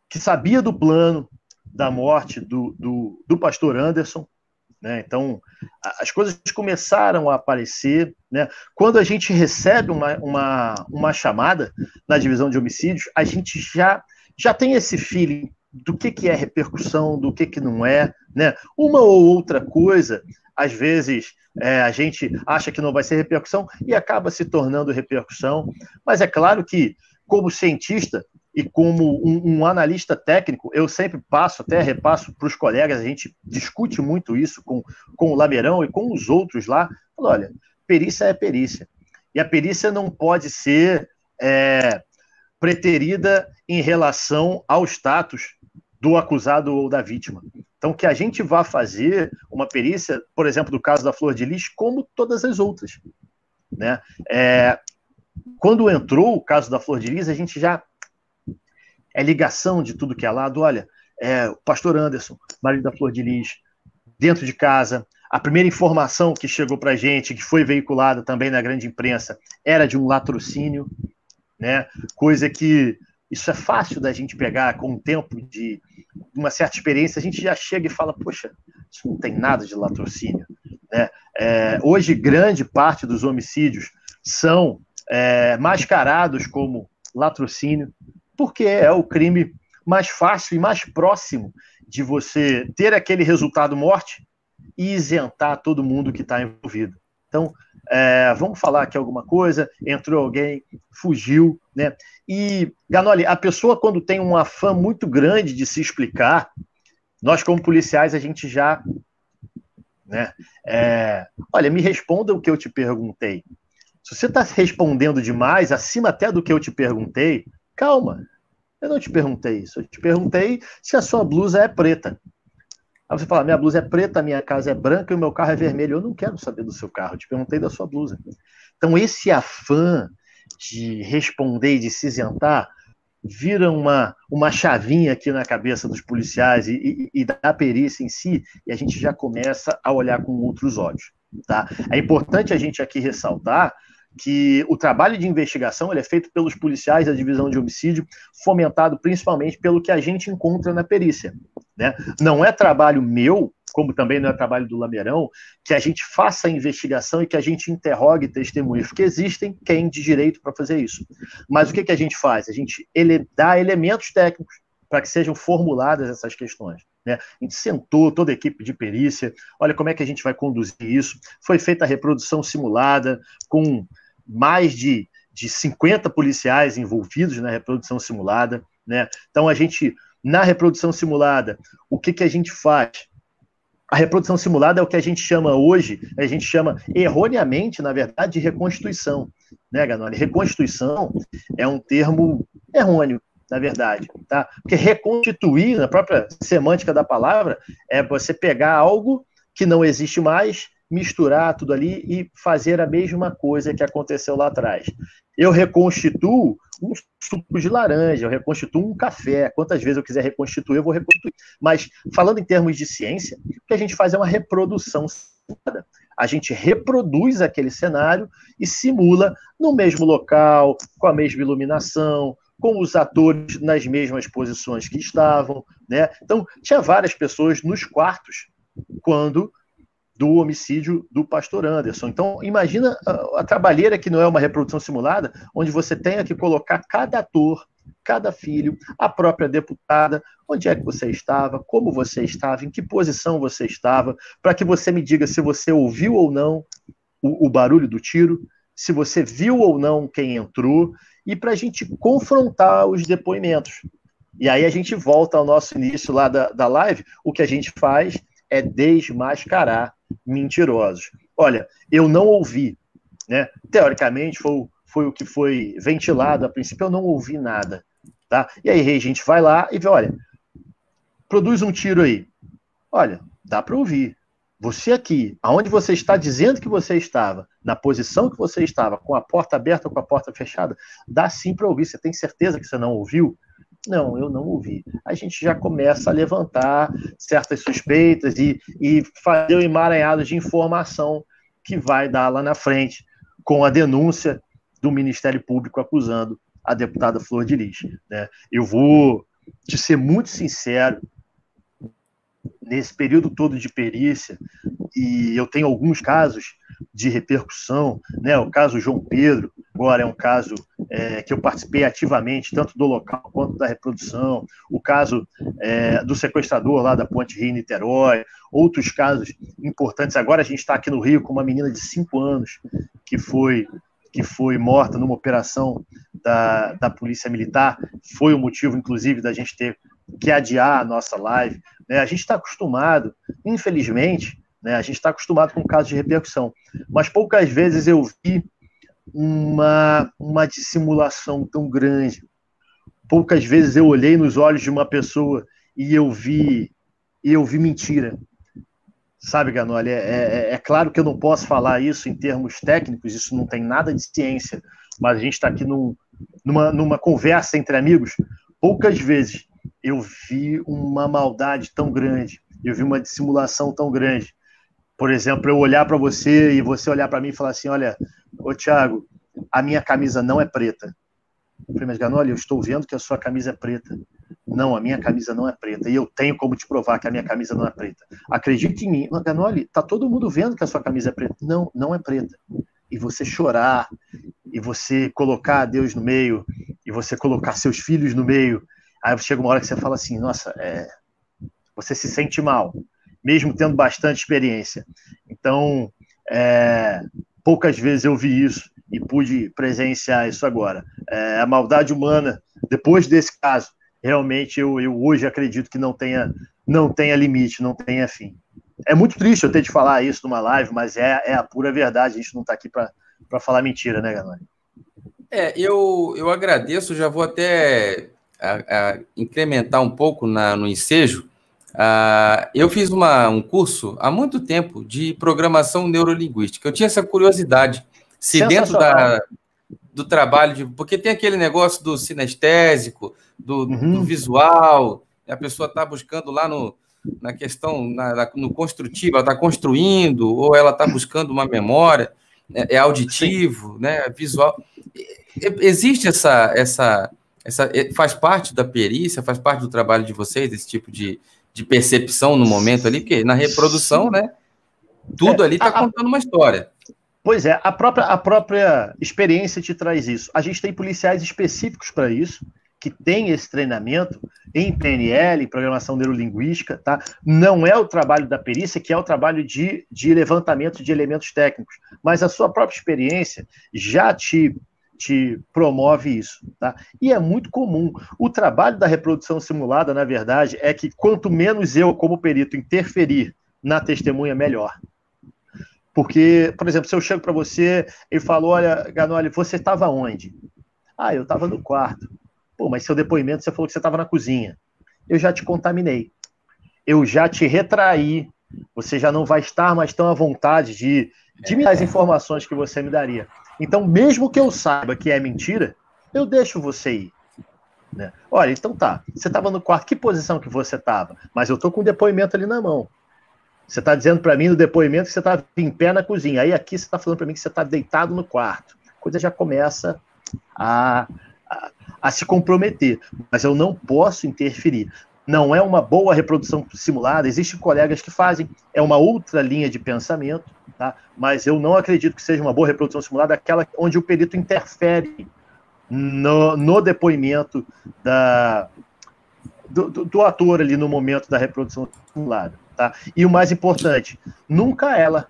que sabia do plano da morte do, do, do pastor Anderson. Né? Então, as coisas começaram a aparecer. Né? Quando a gente recebe uma, uma, uma chamada na divisão de homicídios, a gente já, já tem esse feeling do que, que é repercussão, do que, que não é. Né? Uma ou outra coisa, às vezes é, a gente acha que não vai ser repercussão e acaba se tornando repercussão. Mas é claro que como cientista e como um, um, analista técnico, eu sempre passo, até repasso para os colegas, a gente discute muito isso com, com o Lameirão e com os outros lá. olha, perícia é perícia. E a perícia não pode ser é, preterida em relação ao status do acusado ou da vítima. Então, que a gente vá fazer uma perícia, por exemplo, do caso da Flor de Lis, como todas as outras. Né? É, quando entrou o caso da Flor de Lis, a gente já é ligação de tudo que é lado. Olha, é, o pastor Anderson, marido da Flor de Lis, dentro de casa. A primeira informação que chegou para a gente, que foi veiculada também na grande imprensa, era de um latrocínio, né? Coisa que isso é fácil da gente pegar com o tempo de uma certa experiência, a gente já chega e fala, poxa, isso não tem nada de latrocínio. Né? É, hoje, grande parte dos homicídios são é, mascarados como latrocínio, porque é o crime mais fácil e mais próximo de você ter aquele resultado morte e isentar todo mundo que está envolvido. Então, é, vamos falar aqui alguma coisa, entrou alguém, fugiu, né? E, Ganoli, a pessoa quando tem um afã muito grande de se explicar, nós como policiais, a gente já... Né, é, olha, me responda o que eu te perguntei. Se você está respondendo demais, acima até do que eu te perguntei, calma. Eu não te perguntei isso. Eu te perguntei se a sua blusa é preta. Aí você fala, minha blusa é preta, minha casa é branca e o meu carro é vermelho. Eu não quero saber do seu carro, eu te perguntei da sua blusa. Então, esse afã de responder e de se isentar vira uma, uma chavinha aqui na cabeça dos policiais e, e, e da perícia em si, e a gente já começa a olhar com outros olhos. Tá? É importante a gente aqui ressaltar que o trabalho de investigação é feito pelos policiais da divisão de homicídio, fomentado principalmente pelo que a gente encontra na perícia. Né? Não é trabalho meu, como também não é trabalho do Lameirão, que a gente faça a investigação e que a gente interrogue testemunhas, porque existem quem de direito para fazer isso. Mas o que, que a gente faz? A gente ele, dá elementos técnicos para que sejam formuladas essas questões. Né? A gente sentou toda a equipe de perícia, olha como é que a gente vai conduzir isso. Foi feita a reprodução simulada com mais de, de 50 policiais envolvidos na reprodução simulada. Né? Então, a gente, na reprodução simulada, o que, que a gente faz? A reprodução simulada é o que a gente chama hoje, a gente chama erroneamente, na verdade, de reconstituição. né? Reconstituição é um termo errôneo, na verdade, tá? Porque reconstituir, na própria semântica da palavra, é você pegar algo que não existe mais, misturar tudo ali e fazer a mesma coisa que aconteceu lá atrás. Eu reconstituo um suco de laranja, eu reconstituo um café. Quantas vezes eu quiser reconstituir, eu vou reconstituir. Mas, falando em termos de ciência, o que a gente faz é uma reprodução. A gente reproduz aquele cenário e simula no mesmo local, com a mesma iluminação, com os atores nas mesmas posições que estavam, né? Então, tinha várias pessoas nos quartos quando do homicídio do pastor Anderson. Então, imagina a, a trabalheira que não é uma reprodução simulada, onde você tenha que colocar cada ator, cada filho, a própria deputada, onde é que você estava, como você estava, em que posição você estava, para que você me diga se você ouviu ou não o, o barulho do tiro, se você viu ou não quem entrou, e para a gente confrontar os depoimentos. E aí a gente volta ao nosso início lá da, da live, o que a gente faz é desmascarar mentirosos. Olha, eu não ouvi, né? Teoricamente foi, foi o que foi ventilado a princípio, eu não ouvi nada, tá? E aí a gente vai lá e vê, olha, produz um tiro aí. Olha, dá para ouvir. Você aqui, aonde você está dizendo que você estava, na posição que você estava, com a porta aberta ou com a porta fechada, dá sim para ouvir. Você tem certeza que você não ouviu? Não, eu não ouvi. A gente já começa a levantar certas suspeitas e, e fazer o um emaranhado de informação que vai dar lá na frente com a denúncia do Ministério Público acusando a deputada Flor de Lis. Né? Eu vou te ser muito sincero, nesse período todo de perícia, e eu tenho alguns casos de repercussão, né? o caso João Pedro, agora é um caso é, que eu participei ativamente, tanto do local quanto da reprodução, o caso é, do sequestrador lá da Ponte Rio-Niterói, outros casos importantes. Agora a gente está aqui no Rio com uma menina de 5 anos que foi que foi morta numa operação da, da Polícia Militar, foi o motivo, inclusive, da gente ter que adiar a nossa live. Né? A gente está acostumado, infelizmente, né? a gente está acostumado com casos de repercussão, mas poucas vezes eu vi uma, uma dissimulação tão grande. Poucas vezes eu olhei nos olhos de uma pessoa e eu vi e eu vi mentira. Sabe, Ganoli, é, é, é, claro que eu não posso falar isso em termos técnicos, isso não tem nada de ciência, mas a gente está aqui num, numa, numa conversa entre amigos. Poucas vezes eu vi uma maldade tão grande, eu vi uma dissimulação tão grande. Por exemplo, eu olhar para você e você olhar para mim e falar assim: olha, Ô, Thiago, a minha camisa não é preta. Eu falei, mas Ganoli, eu estou vendo que a sua camisa é preta. Não, a minha camisa não é preta. E eu tenho como te provar que a minha camisa não é preta. Acredite em mim. Mas, Ganoli, tá todo mundo vendo que a sua camisa é preta. Não, não é preta. E você chorar, e você colocar Deus no meio, e você colocar seus filhos no meio. Aí chega uma hora que você fala assim, nossa, é... você se sente mal, mesmo tendo bastante experiência. Então, é poucas vezes eu vi isso e pude presenciar isso agora. É, a maldade humana, depois desse caso, realmente eu, eu hoje acredito que não tenha, não tenha limite, não tenha fim. É muito triste eu ter de falar isso numa live, mas é, é a pura verdade. A gente não está aqui para falar mentira, né, galera? É, eu, eu agradeço, já vou até a, a incrementar um pouco na, no ensejo, Uh, eu fiz uma, um curso há muito tempo de programação neurolinguística. Eu tinha essa curiosidade se dentro da, do trabalho de. Porque tem aquele negócio do sinestésico, do, uhum. do visual, a pessoa está buscando lá no, na questão, na, no construtivo, ela está construindo, ou ela está buscando uma memória, é, é auditivo, né, visual. Existe essa, essa, essa. Faz parte da perícia, faz parte do trabalho de vocês, esse tipo de, de percepção no momento ali, porque na reprodução, né? Tudo é, ali está contando uma história. Pois é, a própria, a própria experiência te traz isso. A gente tem policiais específicos para isso, que tem esse treinamento em PNL, em programação neurolinguística, tá? Não é o trabalho da perícia, que é o trabalho de, de levantamento de elementos técnicos, mas a sua própria experiência já te te promove isso. Tá? E é muito comum. O trabalho da reprodução simulada, na verdade, é que quanto menos eu, como perito, interferir na testemunha, melhor. Porque, por exemplo, se eu chego para você e falo, olha, Ganoli, você estava onde? Ah, eu estava no quarto. Pô, mas seu depoimento você falou que você estava na cozinha. Eu já te contaminei. Eu já te retraí. Você já não vai estar mais tão à vontade de, de me dar as informações que você me daria. Então, mesmo que eu saiba que é mentira, eu deixo você ir. Né? Olha, então tá. Você estava no quarto, que posição que você estava? Mas eu tô com o depoimento ali na mão. Você está dizendo para mim no depoimento que você estava em pé na cozinha. Aí aqui você está falando para mim que você está deitado no quarto. A coisa já começa a, a, a, se comprometer. Mas eu não posso interferir. Não é uma boa reprodução simulada. Existem colegas que fazem. É uma outra linha de pensamento. Tá? Mas eu não acredito que seja uma boa reprodução simulada aquela onde o perito interfere no, no depoimento da, do, do, do ator ali no momento da reprodução simulada. Tá? E o mais importante, nunca ela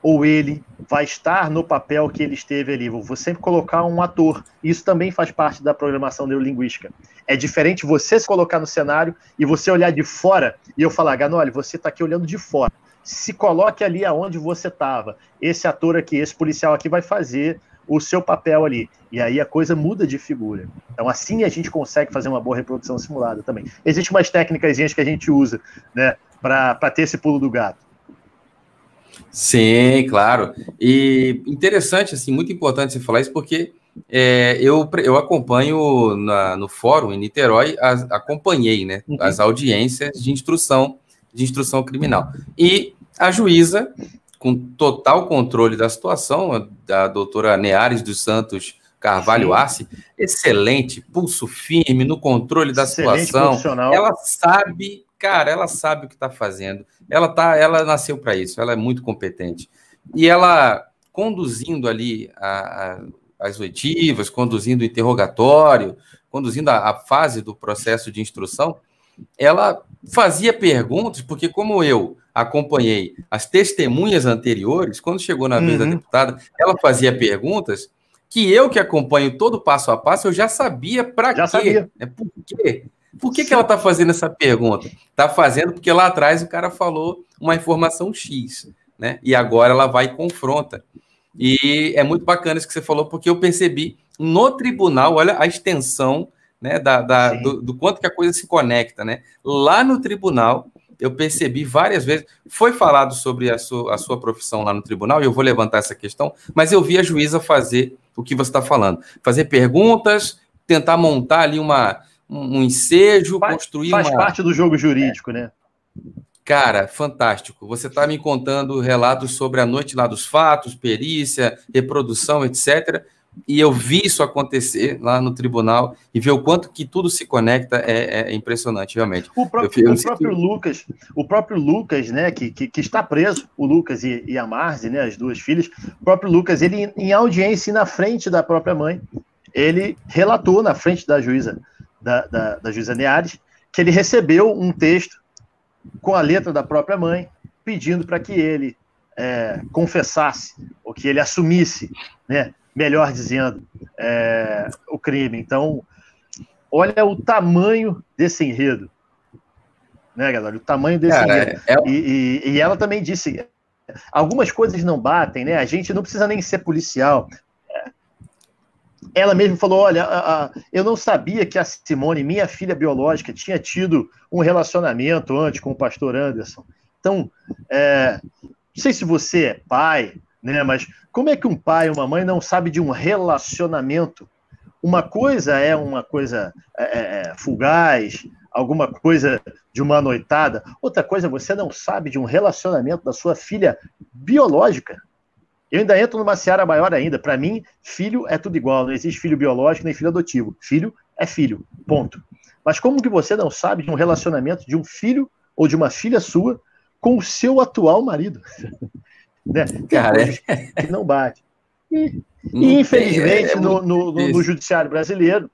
ou ele vai estar no papel que ele esteve ali. Vou sempre colocar um ator. Isso também faz parte da programação neurolinguística. É diferente você se colocar no cenário e você olhar de fora e eu falar, Ganoli, você está aqui olhando de fora. Se coloque ali aonde você estava. Esse ator aqui, esse policial aqui vai fazer o seu papel ali. E aí a coisa muda de figura. Então, assim a gente consegue fazer uma boa reprodução simulada também. Existem umas técnicas que a gente usa né, para ter esse pulo do gato. Sim, claro. E interessante, assim, muito importante você falar isso, porque é, eu, eu acompanho na, no fórum em Niterói, as, acompanhei né, uhum. as audiências de instrução de instrução criminal. E a juíza com total controle da situação, da doutora Neares dos Santos Carvalho Arce, excelente, pulso firme no controle da excelente situação. Ela sabe, cara, ela sabe o que está fazendo. Ela tá, ela nasceu para isso, ela é muito competente. E ela conduzindo ali a, a, as oitivas, conduzindo o interrogatório, conduzindo a, a fase do processo de instrução, ela fazia perguntas, porque como eu acompanhei as testemunhas anteriores, quando chegou na vez uhum. da deputada, ela fazia perguntas que eu que acompanho todo passo a passo, eu já sabia para quê. Sabia. É por quê? Por que, que ela está fazendo essa pergunta? Está fazendo porque lá atrás o cara falou uma informação X, né? E agora ela vai e confronta. E é muito bacana isso que você falou, porque eu percebi no tribunal, olha a extensão né, da, da do, do, quanto que a coisa se conecta, né? Lá no tribunal, eu percebi várias vezes, foi falado sobre a sua, a sua profissão lá no tribunal, e eu vou levantar essa questão, mas eu vi a juíza fazer o que você está falando, fazer perguntas, tentar montar ali uma, um, ensejo, faz, construir faz uma... parte do jogo jurídico, é. né? Cara, fantástico. Você está me contando relatos sobre a noite lá dos fatos, perícia, reprodução, etc e eu vi isso acontecer lá no tribunal e ver o quanto que tudo se conecta é, é impressionante, realmente. O próprio, eu, eu o próprio Lucas, o próprio Lucas, né, que, que, que, está preso, o Lucas e, e a Marzi, né, as duas filhas, o próprio Lucas, ele em audiência na frente da própria mãe, ele relatou na frente da juíza, da, da, da juíza Neares, que ele recebeu um texto com a letra da própria mãe, pedindo para que ele é, confessasse, ou que ele assumisse, né, melhor dizendo, é, o crime. Então, olha o tamanho desse enredo. Né, galera? O tamanho desse Cara, enredo. É... E, e, e, ela também disse: algumas coisas não batem, né? A gente não precisa nem ser policial. Ela mesma falou: Olha, a, a, eu não sabia que a Simone, minha filha biológica, tinha tido um relacionamento antes com o pastor Anderson. Então, é, não sei se você é pai, né? Mas como é que um pai e uma mãe não sabe de um relacionamento? Uma coisa é uma coisa é, é, é, fugaz, alguma coisa de uma noitada. Outra coisa, você não sabe de um relacionamento da sua filha biológica. Eu ainda entro numa seara maior ainda. Para mim, filho é tudo igual. Não existe filho biológico nem filho adotivo. Filho é filho. Ponto. Mas como que você não sabe de um relacionamento de um filho ou de uma filha sua com o seu atual marido? [laughs] Né? Cara, é... que não bate. E, e infelizmente, é, é no, no, no, no, judiciário brasileiro,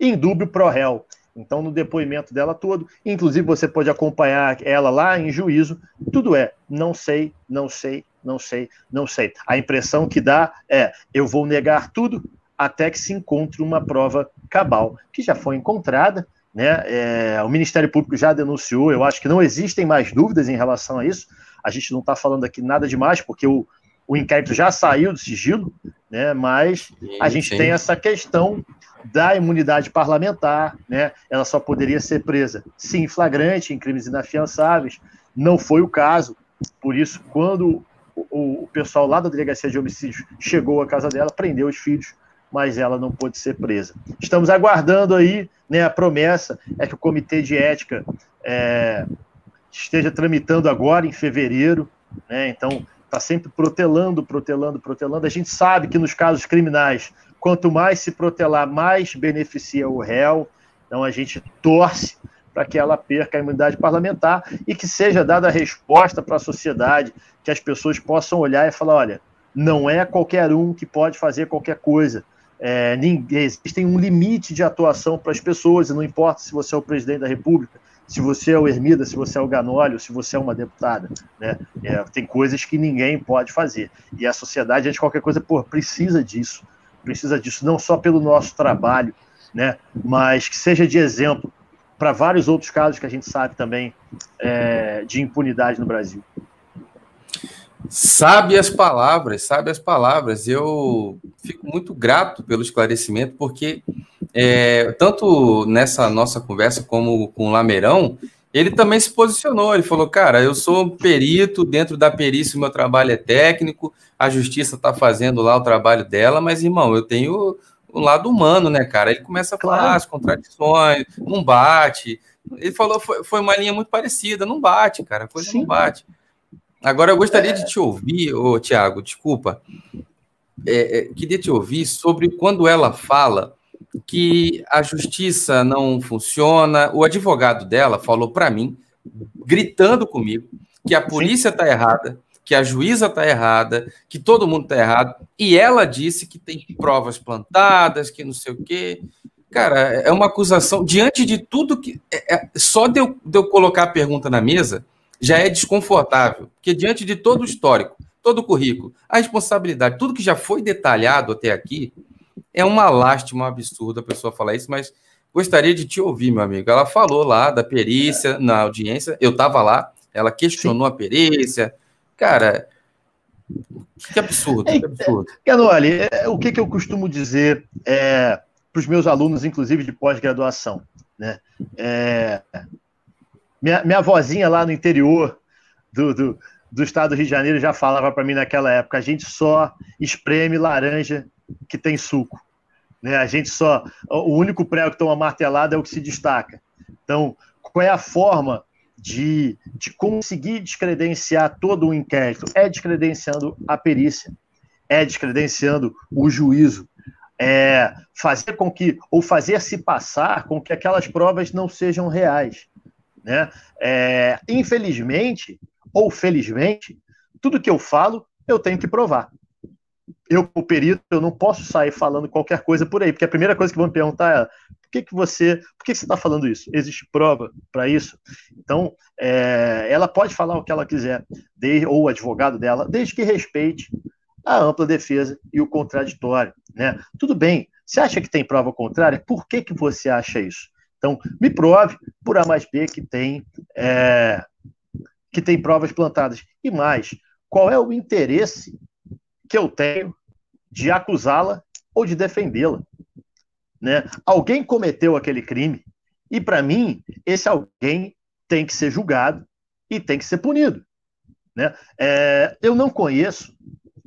indúbio pro réu. Então, no depoimento dela todo, inclusive você pode acompanhar ela lá em juízo, tudo é não sei, não sei, não sei, não sei. A impressão que dá é eu vou negar tudo até que se encontre uma prova cabal, que já foi encontrada, né? É, o Ministério Público já denunciou, eu acho que não existem mais dúvidas em relação a isso. A gente não está falando aqui nada demais, porque o, o inquérito já saiu do sigilo, né? mas a gente sim. tem essa questão da imunidade parlamentar, né? ela só poderia ser presa sim em flagrante, em crimes inafiançáveis, não foi o caso. Por isso, quando o, o pessoal lá da delegacia de homicídios chegou à casa dela, prendeu os filhos, mas ela não pôde ser presa. Estamos aguardando aí, né, a promessa é que o Comitê de Ética é, esteja tramitando agora, em fevereiro, né, então está sempre protelando, protelando, protelando. A gente sabe que nos casos criminais, quanto mais se protelar, mais beneficia o réu, então a gente torce para que ela perca a imunidade parlamentar e que seja dada a resposta para a sociedade, que as pessoas possam olhar e falar: olha, não é qualquer um que pode fazer qualquer coisa. É, ninguém, existe um limite de atuação para as pessoas, e não importa se você é o presidente da República, se você é o Ermida, se você é o Ganólio, se você é uma deputada. Né? É, tem coisas que ninguém pode fazer. E a sociedade, antes de qualquer coisa, pô, precisa disso. Precisa disso, não só pelo nosso trabalho, né? mas que seja de exemplo para vários outros casos que a gente sabe também é, de impunidade no Brasil. Sabe as palavras, sabe as palavras. Eu fico muito grato pelo esclarecimento, porque é, tanto nessa nossa conversa como com o Lameirão, ele também se posicionou. Ele falou: Cara, eu sou perito, dentro da perícia o meu trabalho é técnico, a justiça está fazendo lá o trabalho dela, mas irmão, eu tenho o lado humano, né, cara? Ele começa a falar claro. as contradições, não bate. Ele falou, foi, foi uma linha muito parecida, não bate, cara, a coisa Sim. não bate. Agora, eu gostaria é... de te ouvir, ô, Tiago, desculpa, é, é, queria te ouvir sobre quando ela fala que a justiça não funciona. O advogado dela falou para mim, gritando comigo, que a polícia está errada, que a juíza está errada, que todo mundo está errado, e ela disse que tem provas plantadas, que não sei o quê. Cara, é uma acusação. Diante de tudo que. É, é, só de eu, de eu colocar a pergunta na mesa já é desconfortável, porque diante de todo o histórico, todo o currículo, a responsabilidade, tudo que já foi detalhado até aqui, é uma lástima absurda a pessoa falar isso, mas gostaria de te ouvir, meu amigo. Ela falou lá da perícia na audiência, eu estava lá, ela questionou Sim. a perícia, Cara, que absurdo, que absurdo. Canoli, é, o que, que eu costumo dizer é, para os meus alunos, inclusive de pós-graduação? Né? É, minha, minha vozinha lá no interior do, do, do estado do Rio de Janeiro já falava para mim naquela época: a gente só espreme laranja que tem suco. Né? A gente só. O único prego que toma martelada é o que se destaca. Então, qual é a forma de, de conseguir descredenciar todo o inquérito é descredenciando a perícia, é descredenciando o juízo, é fazer com que, ou fazer se passar com que aquelas provas não sejam reais. Né? É, infelizmente, ou felizmente, tudo que eu falo, eu tenho que provar. Eu, o perito, eu não posso sair falando qualquer coisa por aí, porque a primeira coisa que vão me perguntar é por que, que você. Por que, que você está falando isso? Existe prova para isso? Então, é, ela pode falar o que ela quiser, desde, ou o advogado dela, desde que respeite a ampla defesa e o contraditório. Né? Tudo bem, você acha que tem prova contrária? Por que, que você acha isso? Então, me prove por A mais B que tem, é, que tem provas plantadas. E mais, qual é o interesse que eu tenho de acusá-la ou de defendê-la? Né? Alguém cometeu aquele crime e, para mim, esse alguém tem que ser julgado e tem que ser punido. Né? É, eu não conheço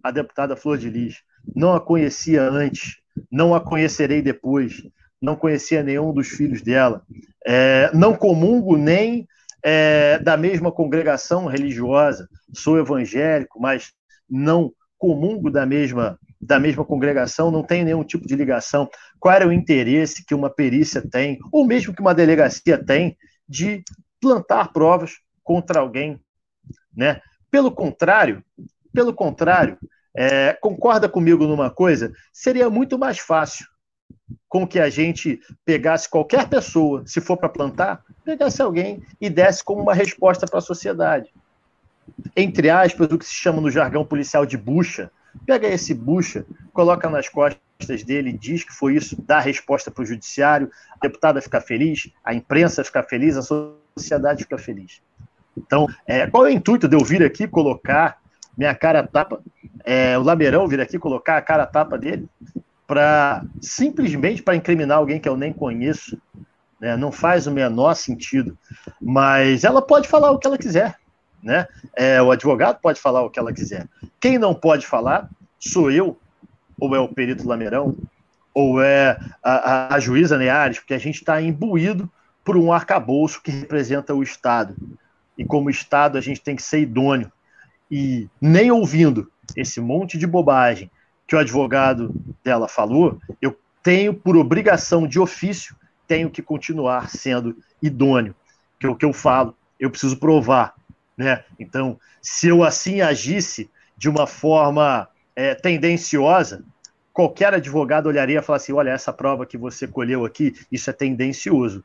a deputada Flor de Lis, não a conhecia antes, não a conhecerei depois, não conhecia nenhum dos filhos dela, é, não comungo nem é, da mesma congregação religiosa, sou evangélico, mas não comungo da mesma da mesma congregação, não tem nenhum tipo de ligação. Qual era o interesse que uma perícia tem, ou mesmo que uma delegacia tem, de plantar provas contra alguém, né? Pelo contrário, pelo contrário, é, concorda comigo numa coisa? Seria muito mais fácil com que a gente pegasse qualquer pessoa, se for para plantar, pegasse alguém e desse como uma resposta para a sociedade. Entre aspas, o que se chama no jargão policial de bucha, Pega esse bucha, coloca nas costas dele diz que foi isso, dá resposta para o judiciário, a deputada fica feliz, a imprensa fica feliz, a sociedade fica feliz. Então, é, qual é o intuito de eu vir aqui colocar minha cara tapa, é, o Lameirão vir aqui colocar a cara tapa dele, para simplesmente para incriminar alguém que eu nem conheço, né? não faz o menor sentido. Mas ela pode falar o que ela quiser, né? É, o advogado pode falar o que ela quiser. Quem não pode falar sou eu, ou é o perito Lameirão, ou é a, a, a juíza Neares, porque a gente está imbuído por um arcabouço que representa o Estado. E como Estado, a gente tem que ser idôneo. E nem ouvindo esse monte de bobagem que o advogado dela falou, eu tenho por obrigação de ofício, tenho que continuar sendo idôneo. Que é o que eu falo, eu preciso provar. Né? Então, se eu assim agisse de uma forma é, tendenciosa, qualquer advogado olharia e falaria assim: olha, essa prova que você colheu aqui, isso é tendencioso.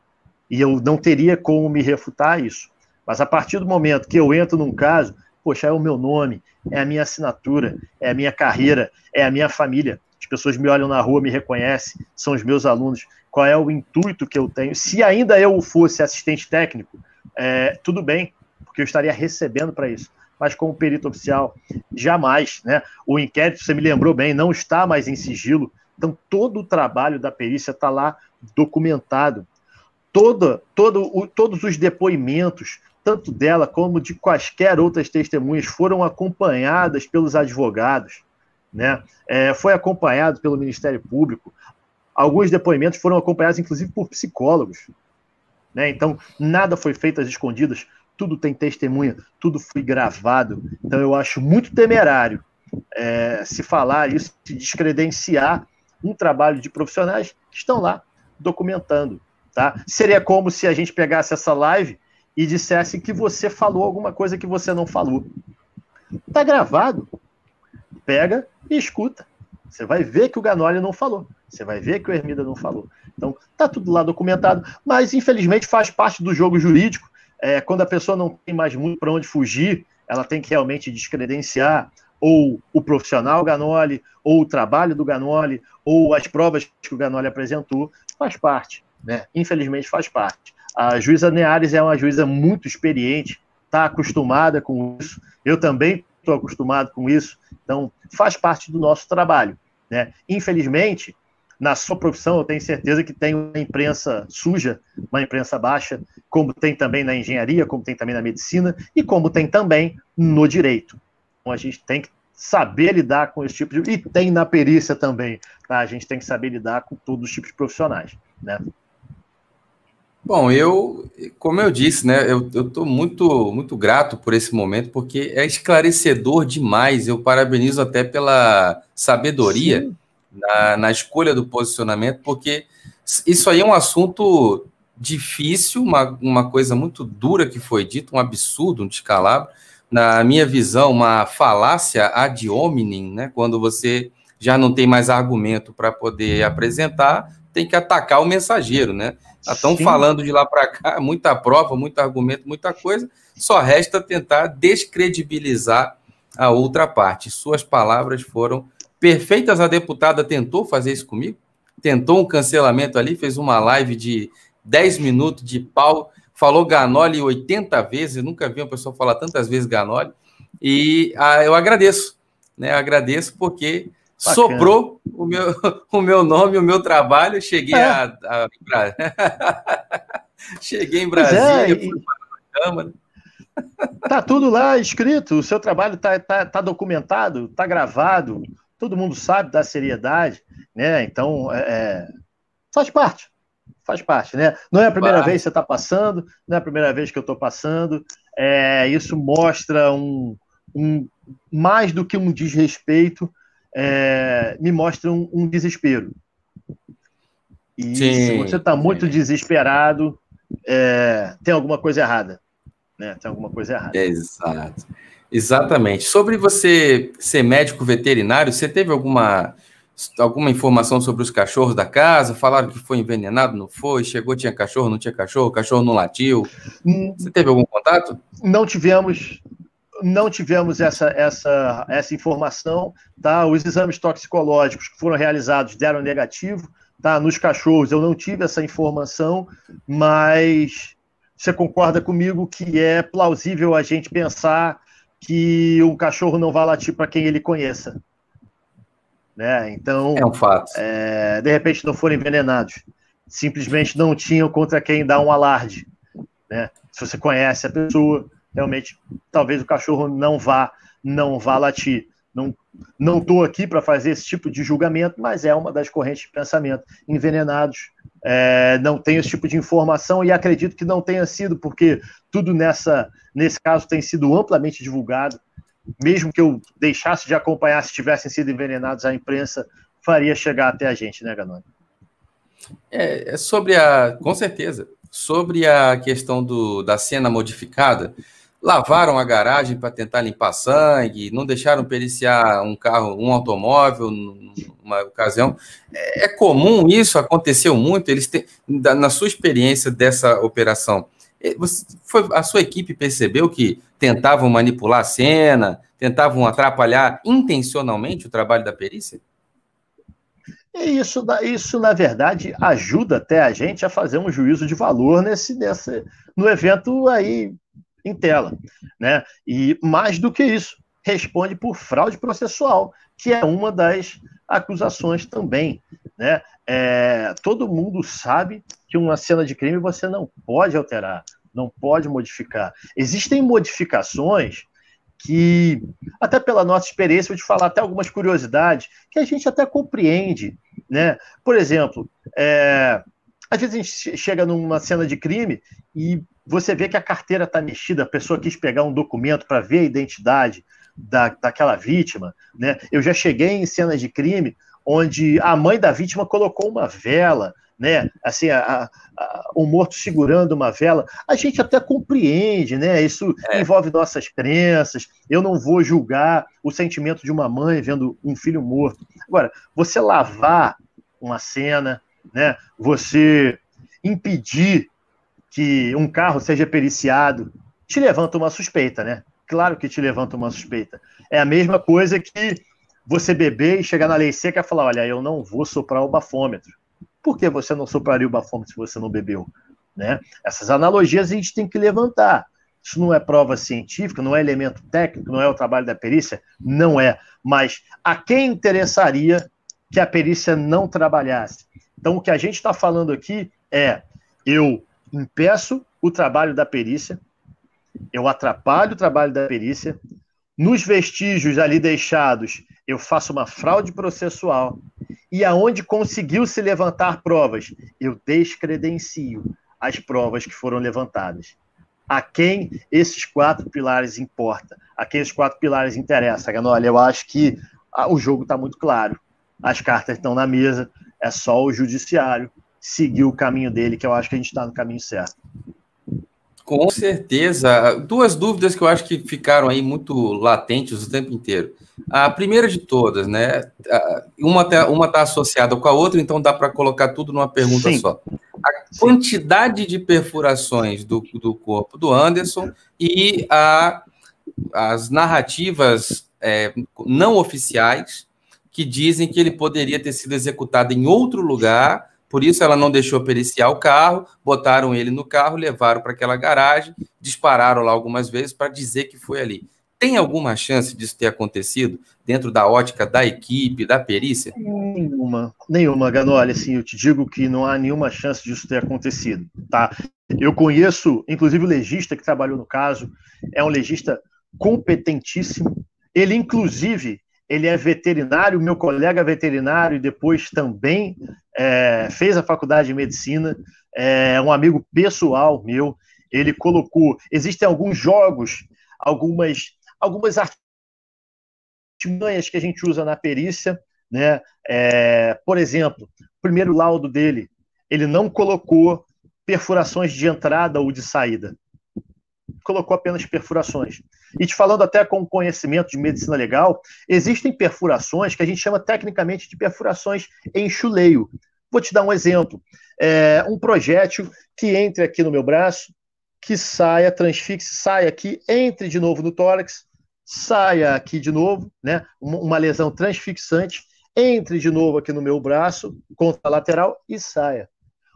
E eu não teria como me refutar isso. Mas a partir do momento que eu entro num caso, poxa, é o meu nome, é a minha assinatura, é a minha carreira, é a minha família. As pessoas me olham na rua, me reconhecem, são os meus alunos. Qual é o intuito que eu tenho? Se ainda eu fosse assistente técnico, é, tudo bem, porque eu estaria recebendo para isso. Mas como perito oficial, jamais. Né? O inquérito, você me lembrou bem, não está mais em sigilo. Então, todo o trabalho da perícia está lá documentado. Toda, todo, o, todos os depoimentos, tanto dela como de quaisquer outras testemunhas, foram acompanhadas pelos advogados. Né? É, foi acompanhado pelo Ministério Público. Alguns depoimentos foram acompanhados, inclusive, por psicólogos. Né? Então, nada foi feito às escondidas tudo tem testemunha, tudo foi gravado. Então eu acho muito temerário é, se falar isso, se descredenciar um trabalho de profissionais que estão lá documentando. Tá? Seria como se a gente pegasse essa live e dissesse que você falou alguma coisa que você não falou. Está gravado. Pega e escuta. Você vai ver que o Ganoli não falou. Você vai ver que o Hermida não falou. Então, tá tudo lá documentado, mas infelizmente faz parte do jogo jurídico é, quando a pessoa não tem mais muito para onde fugir, ela tem que realmente descredenciar ou o profissional Ganoli, ou o trabalho do Ganoli, ou as provas que o Ganoli apresentou, faz parte, né? Infelizmente faz parte. A juíza Neares é uma juíza muito experiente, está acostumada com isso. Eu também estou acostumado com isso, então faz parte do nosso trabalho, né? Infelizmente, na sua profissão, eu tenho certeza que tem uma imprensa suja, uma imprensa baixa, como tem também na engenharia, como tem também na medicina e como tem também no direito. Então a gente tem que saber lidar com esse tipo de. E tem na perícia também, tá? A gente tem que saber lidar com todos os tipos de profissionais, né? Bom, eu, como eu disse, né, eu estou muito, muito grato por esse momento, porque é esclarecedor demais. Eu parabenizo até pela sabedoria Sim na, na escolha do posicionamento, porque isso aí é um assunto difícil, uma, uma coisa muito dura que foi dito, um absurdo, um descalabro. Na minha visão, uma falácia ad hominem, né? Quando você já não tem mais argumento para poder apresentar, tem que atacar o mensageiro, né? Estão falando de lá para cá, muita prova, muito argumento, muita coisa, só resta tentar descredibilizar a outra parte. Suas palavras foram Perfeitas, a deputada tentou fazer isso comigo, tentou um cancelamento ali, fez uma live de 10 minutos de pau, falou Ganoli 80 vezes, eu nunca vi uma pessoa falar tantas vezes Ganoli, e ah, eu agradeço, né? Agradeço porque Bacana. soprou o meu, [laughs] o meu nome, o meu trabalho, cheguei é. a, a, [laughs] cheguei em Brasília, é, e... fui para a Câmara. Tá tudo lá escrito, o seu trabalho tá, tá, tá documentado, tá gravado, todo mundo sabe da seriedade, né? Então, é, é, faz parte, faz parte, né? Não é a primeira vez que você está passando, não é a primeira vez que eu estou passando. É, isso mostra um, um, mais do que um desrespeito, é, me mostra um, um desespero. E sim, se você está muito desesperado, é, tem alguma coisa errada. Né? Tem alguma coisa errada. Exato. Exatamente. Sobre você ser médico veterinário, você teve alguma, alguma informação sobre os cachorros da casa? Falaram que foi envenenado, não foi? Chegou, tinha cachorro, não tinha cachorro, cachorro não latiu? Você teve algum contato? Não tivemos, não tivemos essa, essa, essa informação, tá? Os exames toxicológicos que foram realizados deram negativo, tá? Nos cachorros eu não tive essa informação, mas você concorda comigo que é plausível a gente pensar que o cachorro não vai latir para quem ele conheça. Né? Então, é um fato. É, de repente não foram envenenados, simplesmente não tinham contra quem dar um alarde. Né? Se você conhece a pessoa, realmente talvez o cachorro não vá não vá latir. Não não estou aqui para fazer esse tipo de julgamento, mas é uma das correntes de pensamento. Envenenados, é, não tenho esse tipo de informação e acredito que não tenha sido, porque tudo nessa nesse caso tem sido amplamente divulgado. Mesmo que eu deixasse de acompanhar se tivessem sido envenenados, a imprensa faria chegar até a gente, né, Ganoni? É, é sobre a, com certeza, sobre a questão do, da cena modificada lavaram a garagem para tentar limpar sangue, não deixaram periciar um carro, um automóvel, numa ocasião. É, é comum isso, aconteceu muito. Eles têm, na sua experiência dessa operação, é, você, foi, a sua equipe percebeu que tentavam manipular a cena, tentavam atrapalhar intencionalmente o trabalho da perícia? E isso, isso, na verdade, ajuda até a gente a fazer um juízo de valor nesse, nesse no evento aí em tela. Né? E mais do que isso, responde por fraude processual, que é uma das acusações também. Né? É, todo mundo sabe que uma cena de crime você não pode alterar, não pode modificar. Existem modificações que, até pela nossa experiência, vou te falar até algumas curiosidades que a gente até compreende. Né? Por exemplo, é, às vezes a gente chega numa cena de crime e você vê que a carteira está mexida, a pessoa quis pegar um documento para ver a identidade da, daquela vítima. Né? Eu já cheguei em cenas de crime onde a mãe da vítima colocou uma vela, né? Assim, a, a, o morto segurando uma vela. A gente até compreende, né? Isso é. envolve nossas crenças. Eu não vou julgar o sentimento de uma mãe vendo um filho morto. Agora, você lavar uma cena, né? Você impedir que um carro seja periciado, te levanta uma suspeita, né? Claro que te levanta uma suspeita. É a mesma coisa que você beber e chegar na lei seca e falar: olha, eu não vou soprar o bafômetro. Por que você não sopraria o bafômetro se você não bebeu? Né? Essas analogias a gente tem que levantar. Isso não é prova científica, não é elemento técnico, não é o trabalho da perícia? Não é. Mas a quem interessaria que a perícia não trabalhasse? Então, o que a gente está falando aqui é: eu impeço o trabalho da perícia, eu atrapalho o trabalho da perícia, nos vestígios ali deixados, eu faço uma fraude processual, e aonde conseguiu se levantar provas, eu descredencio as provas que foram levantadas. A quem esses quatro pilares importa? A quem esses quatro pilares interessam? Olha, eu acho que o jogo está muito claro. As cartas estão na mesa, é só o judiciário seguir o caminho dele, que eu acho que a gente está no caminho certo. Com certeza. Duas dúvidas que eu acho que ficaram aí muito latentes o tempo inteiro. A primeira de todas, né? Uma está uma tá associada com a outra, então dá para colocar tudo numa pergunta Sim. só. A quantidade de perfurações do, do corpo do Anderson e a, as narrativas é, não oficiais que dizem que ele poderia ter sido executado em outro lugar por isso ela não deixou periciar o carro, botaram ele no carro, levaram para aquela garagem, dispararam lá algumas vezes para dizer que foi ali. Tem alguma chance disso ter acontecido dentro da ótica da equipe, da perícia? Nenhuma, nenhuma, Ganoli. Assim, eu te digo que não há nenhuma chance disso ter acontecido, tá? Eu conheço, inclusive, o legista que trabalhou no caso, é um legista competentíssimo. Ele, inclusive, ele é veterinário, meu colega veterinário, e depois também é, fez a faculdade de medicina, é um amigo pessoal meu. Ele colocou. Existem alguns jogos, algumas, algumas artimanhas que a gente usa na perícia, né? É, por exemplo, o primeiro laudo dele, ele não colocou perfurações de entrada ou de saída colocou apenas perfurações. E te falando até com conhecimento de medicina legal, existem perfurações que a gente chama tecnicamente de perfurações em chuleio. Vou te dar um exemplo. É um projétil que entre aqui no meu braço, que saia, transfixe, saia aqui, entre de novo no tórax, saia aqui de novo, né? Uma lesão transfixante, entre de novo aqui no meu braço, contra a lateral e saia.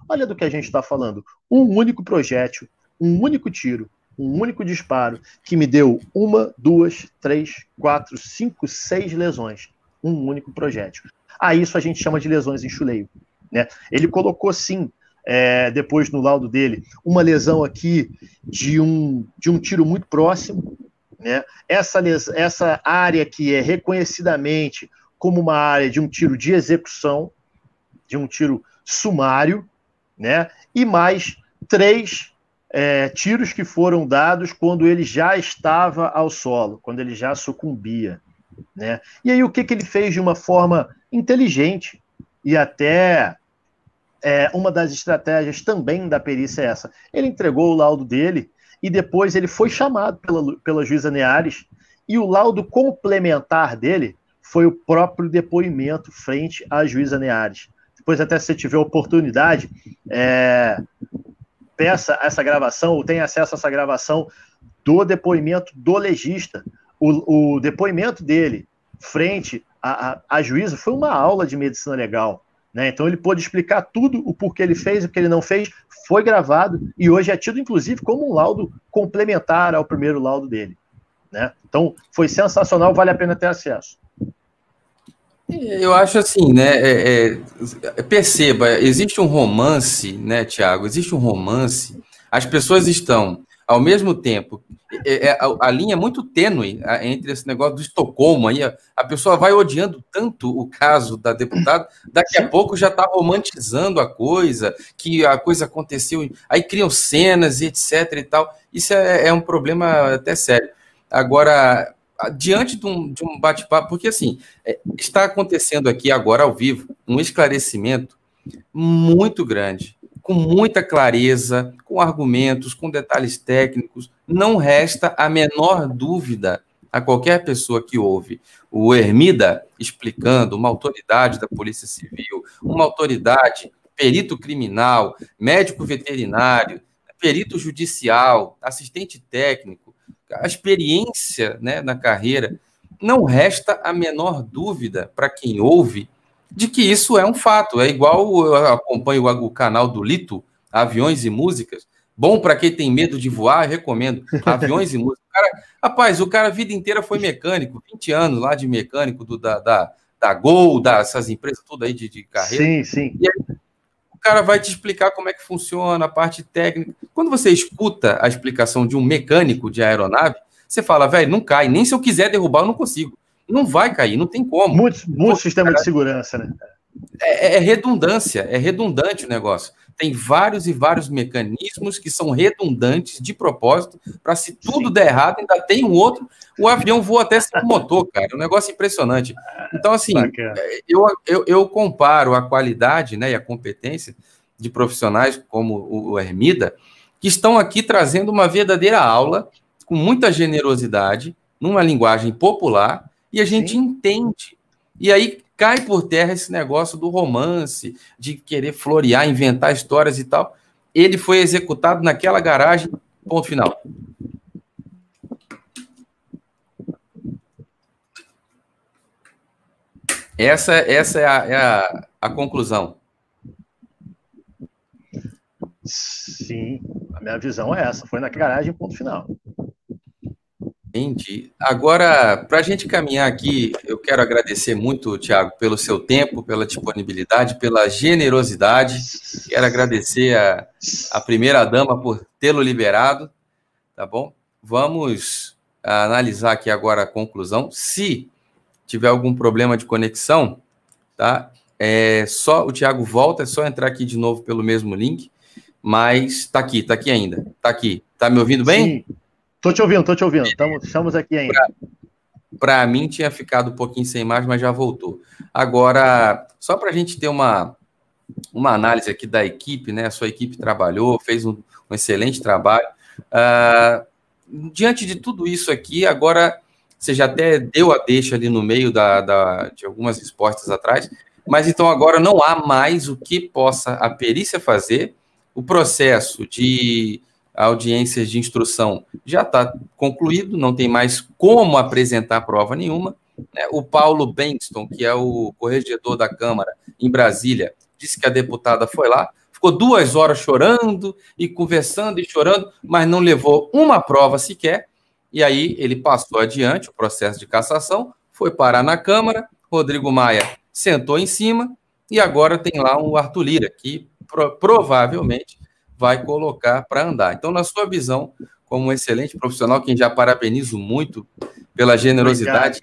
Olha do que a gente está falando. Um único projétil, um único tiro, um único disparo, que me deu uma, duas, três, quatro, cinco, seis lesões. Um único projétil. A isso a gente chama de lesões em chuleio. Né? Ele colocou sim, é, depois no laudo dele, uma lesão aqui de um, de um tiro muito próximo. Né? Essa, essa área que é reconhecidamente como uma área de um tiro de execução, de um tiro sumário, né? e mais três é, tiros que foram dados quando ele já estava ao solo, quando ele já sucumbia. Né? E aí o que, que ele fez de uma forma inteligente e até é, uma das estratégias também da perícia é essa. Ele entregou o laudo dele e depois ele foi chamado pela, pela juíza Neares e o laudo complementar dele foi o próprio depoimento frente à juíza Neares. Depois, até se tiver oportunidade, é, peça essa gravação ou tenha acesso a essa gravação do depoimento do legista. O, o depoimento dele frente à, à, juíza foi uma aula de medicina legal. Né? Então ele pôde explicar tudo, o porquê ele fez, o que ele não fez, foi gravado e hoje é tido, inclusive, como um laudo complementar ao primeiro laudo dele. Né? Então foi sensacional, vale a pena ter acesso. Eu acho assim, né? É, é, perceba, existe um romance, né, Tiago? Existe um romance. As pessoas estão ao mesmo tempo, é, é, a, a, linha é muito tênue entre esse negócio do Estocolmo aí, a, a, pessoa vai odiando tanto o caso da deputada, daqui a pouco já está romantizando a coisa, que a coisa aconteceu, aí criam cenas e etc e tal. Isso é, é um problema até sério. Agora, diante de um, de um bate-papo, porque assim, é, está acontecendo aqui agora ao vivo um esclarecimento muito grande com muita clareza, com argumentos, com detalhes técnicos. Não resta a menor dúvida a qualquer pessoa que ouve o Hermida explicando, uma autoridade da Polícia Civil, uma autoridade, perito criminal, médico veterinário, perito judicial, assistente técnico, a experiência né, na carreira, não resta a menor dúvida para quem ouve de que isso é um fato. É igual eu acompanho o canal do Lito, Aviões e Músicas. Bom para quem tem medo de voar, recomendo. Aviões e Músicas. Cara, rapaz, o cara a vida inteira foi mecânico, 20 anos lá de mecânico do, da, da, da Gol, dessas empresas tudo aí de, de carreira. Sim, sim. E aí, cara vai te explicar como é que funciona a parte técnica. Quando você escuta a explicação de um mecânico de aeronave, você fala, velho, não cai. Nem se eu quiser derrubar, eu não consigo. Não vai cair, não tem como. Muito, muito sistema de segurança, né? É, é, redundância, é redundante o negócio. Tem vários e vários mecanismos que são redundantes de propósito, para se tudo der errado, ainda tem um outro. O avião voa até sem motor, cara. É um negócio impressionante. Então, assim, eu, eu, eu, comparo a qualidade né, e a competência de profissionais como o Hermida, que estão aqui trazendo uma verdadeira aula, com muita generosidade, numa linguagem popular, e a gente Sim. entende. E aí cai por terra esse negócio do romance, de querer florear, inventar histórias e tal. Ele foi executado naquela garagem, ponto final. Essa, essa é, a, é a, a conclusão. Sim, a minha visão é essa. Foi na garagem, ponto final. Entendi. Agora, para a gente caminhar aqui, eu quero agradecer muito, Tiago, pelo seu tempo, pela disponibilidade, pela generosidade. Quero agradecer a, a primeira-dama por tê-lo liberado, tá bom? Vamos analisar aqui agora a conclusão. Se tiver algum problema de conexão, tá? É só o Tiago volta, é só entrar aqui de novo pelo mesmo link, mas tá aqui, tá aqui ainda, tá aqui. Tá me ouvindo bem? Sim. Tô te ouvindo, tô te ouvindo. Estamos, estamos aqui ainda. Para mim tinha ficado um pouquinho sem imagem, mas já voltou. Agora, só para a gente ter uma, uma análise aqui da equipe, né? A sua equipe trabalhou, fez um, um excelente trabalho. Uh, diante de tudo isso aqui, agora você já até deu a deixa ali no meio da, da, de algumas respostas atrás, mas então agora não há mais o que possa a perícia fazer, o processo de a audiência de instrução já está concluído, não tem mais como apresentar prova nenhuma. Né? O Paulo Benston, que é o corregedor da Câmara em Brasília, disse que a deputada foi lá, ficou duas horas chorando e conversando e chorando, mas não levou uma prova sequer. E aí ele passou adiante o processo de cassação, foi parar na Câmara, Rodrigo Maia sentou em cima e agora tem lá o Arthur Lira, que pro, provavelmente vai colocar para andar. Então, na sua visão, como um excelente profissional, quem já parabenizo muito pela generosidade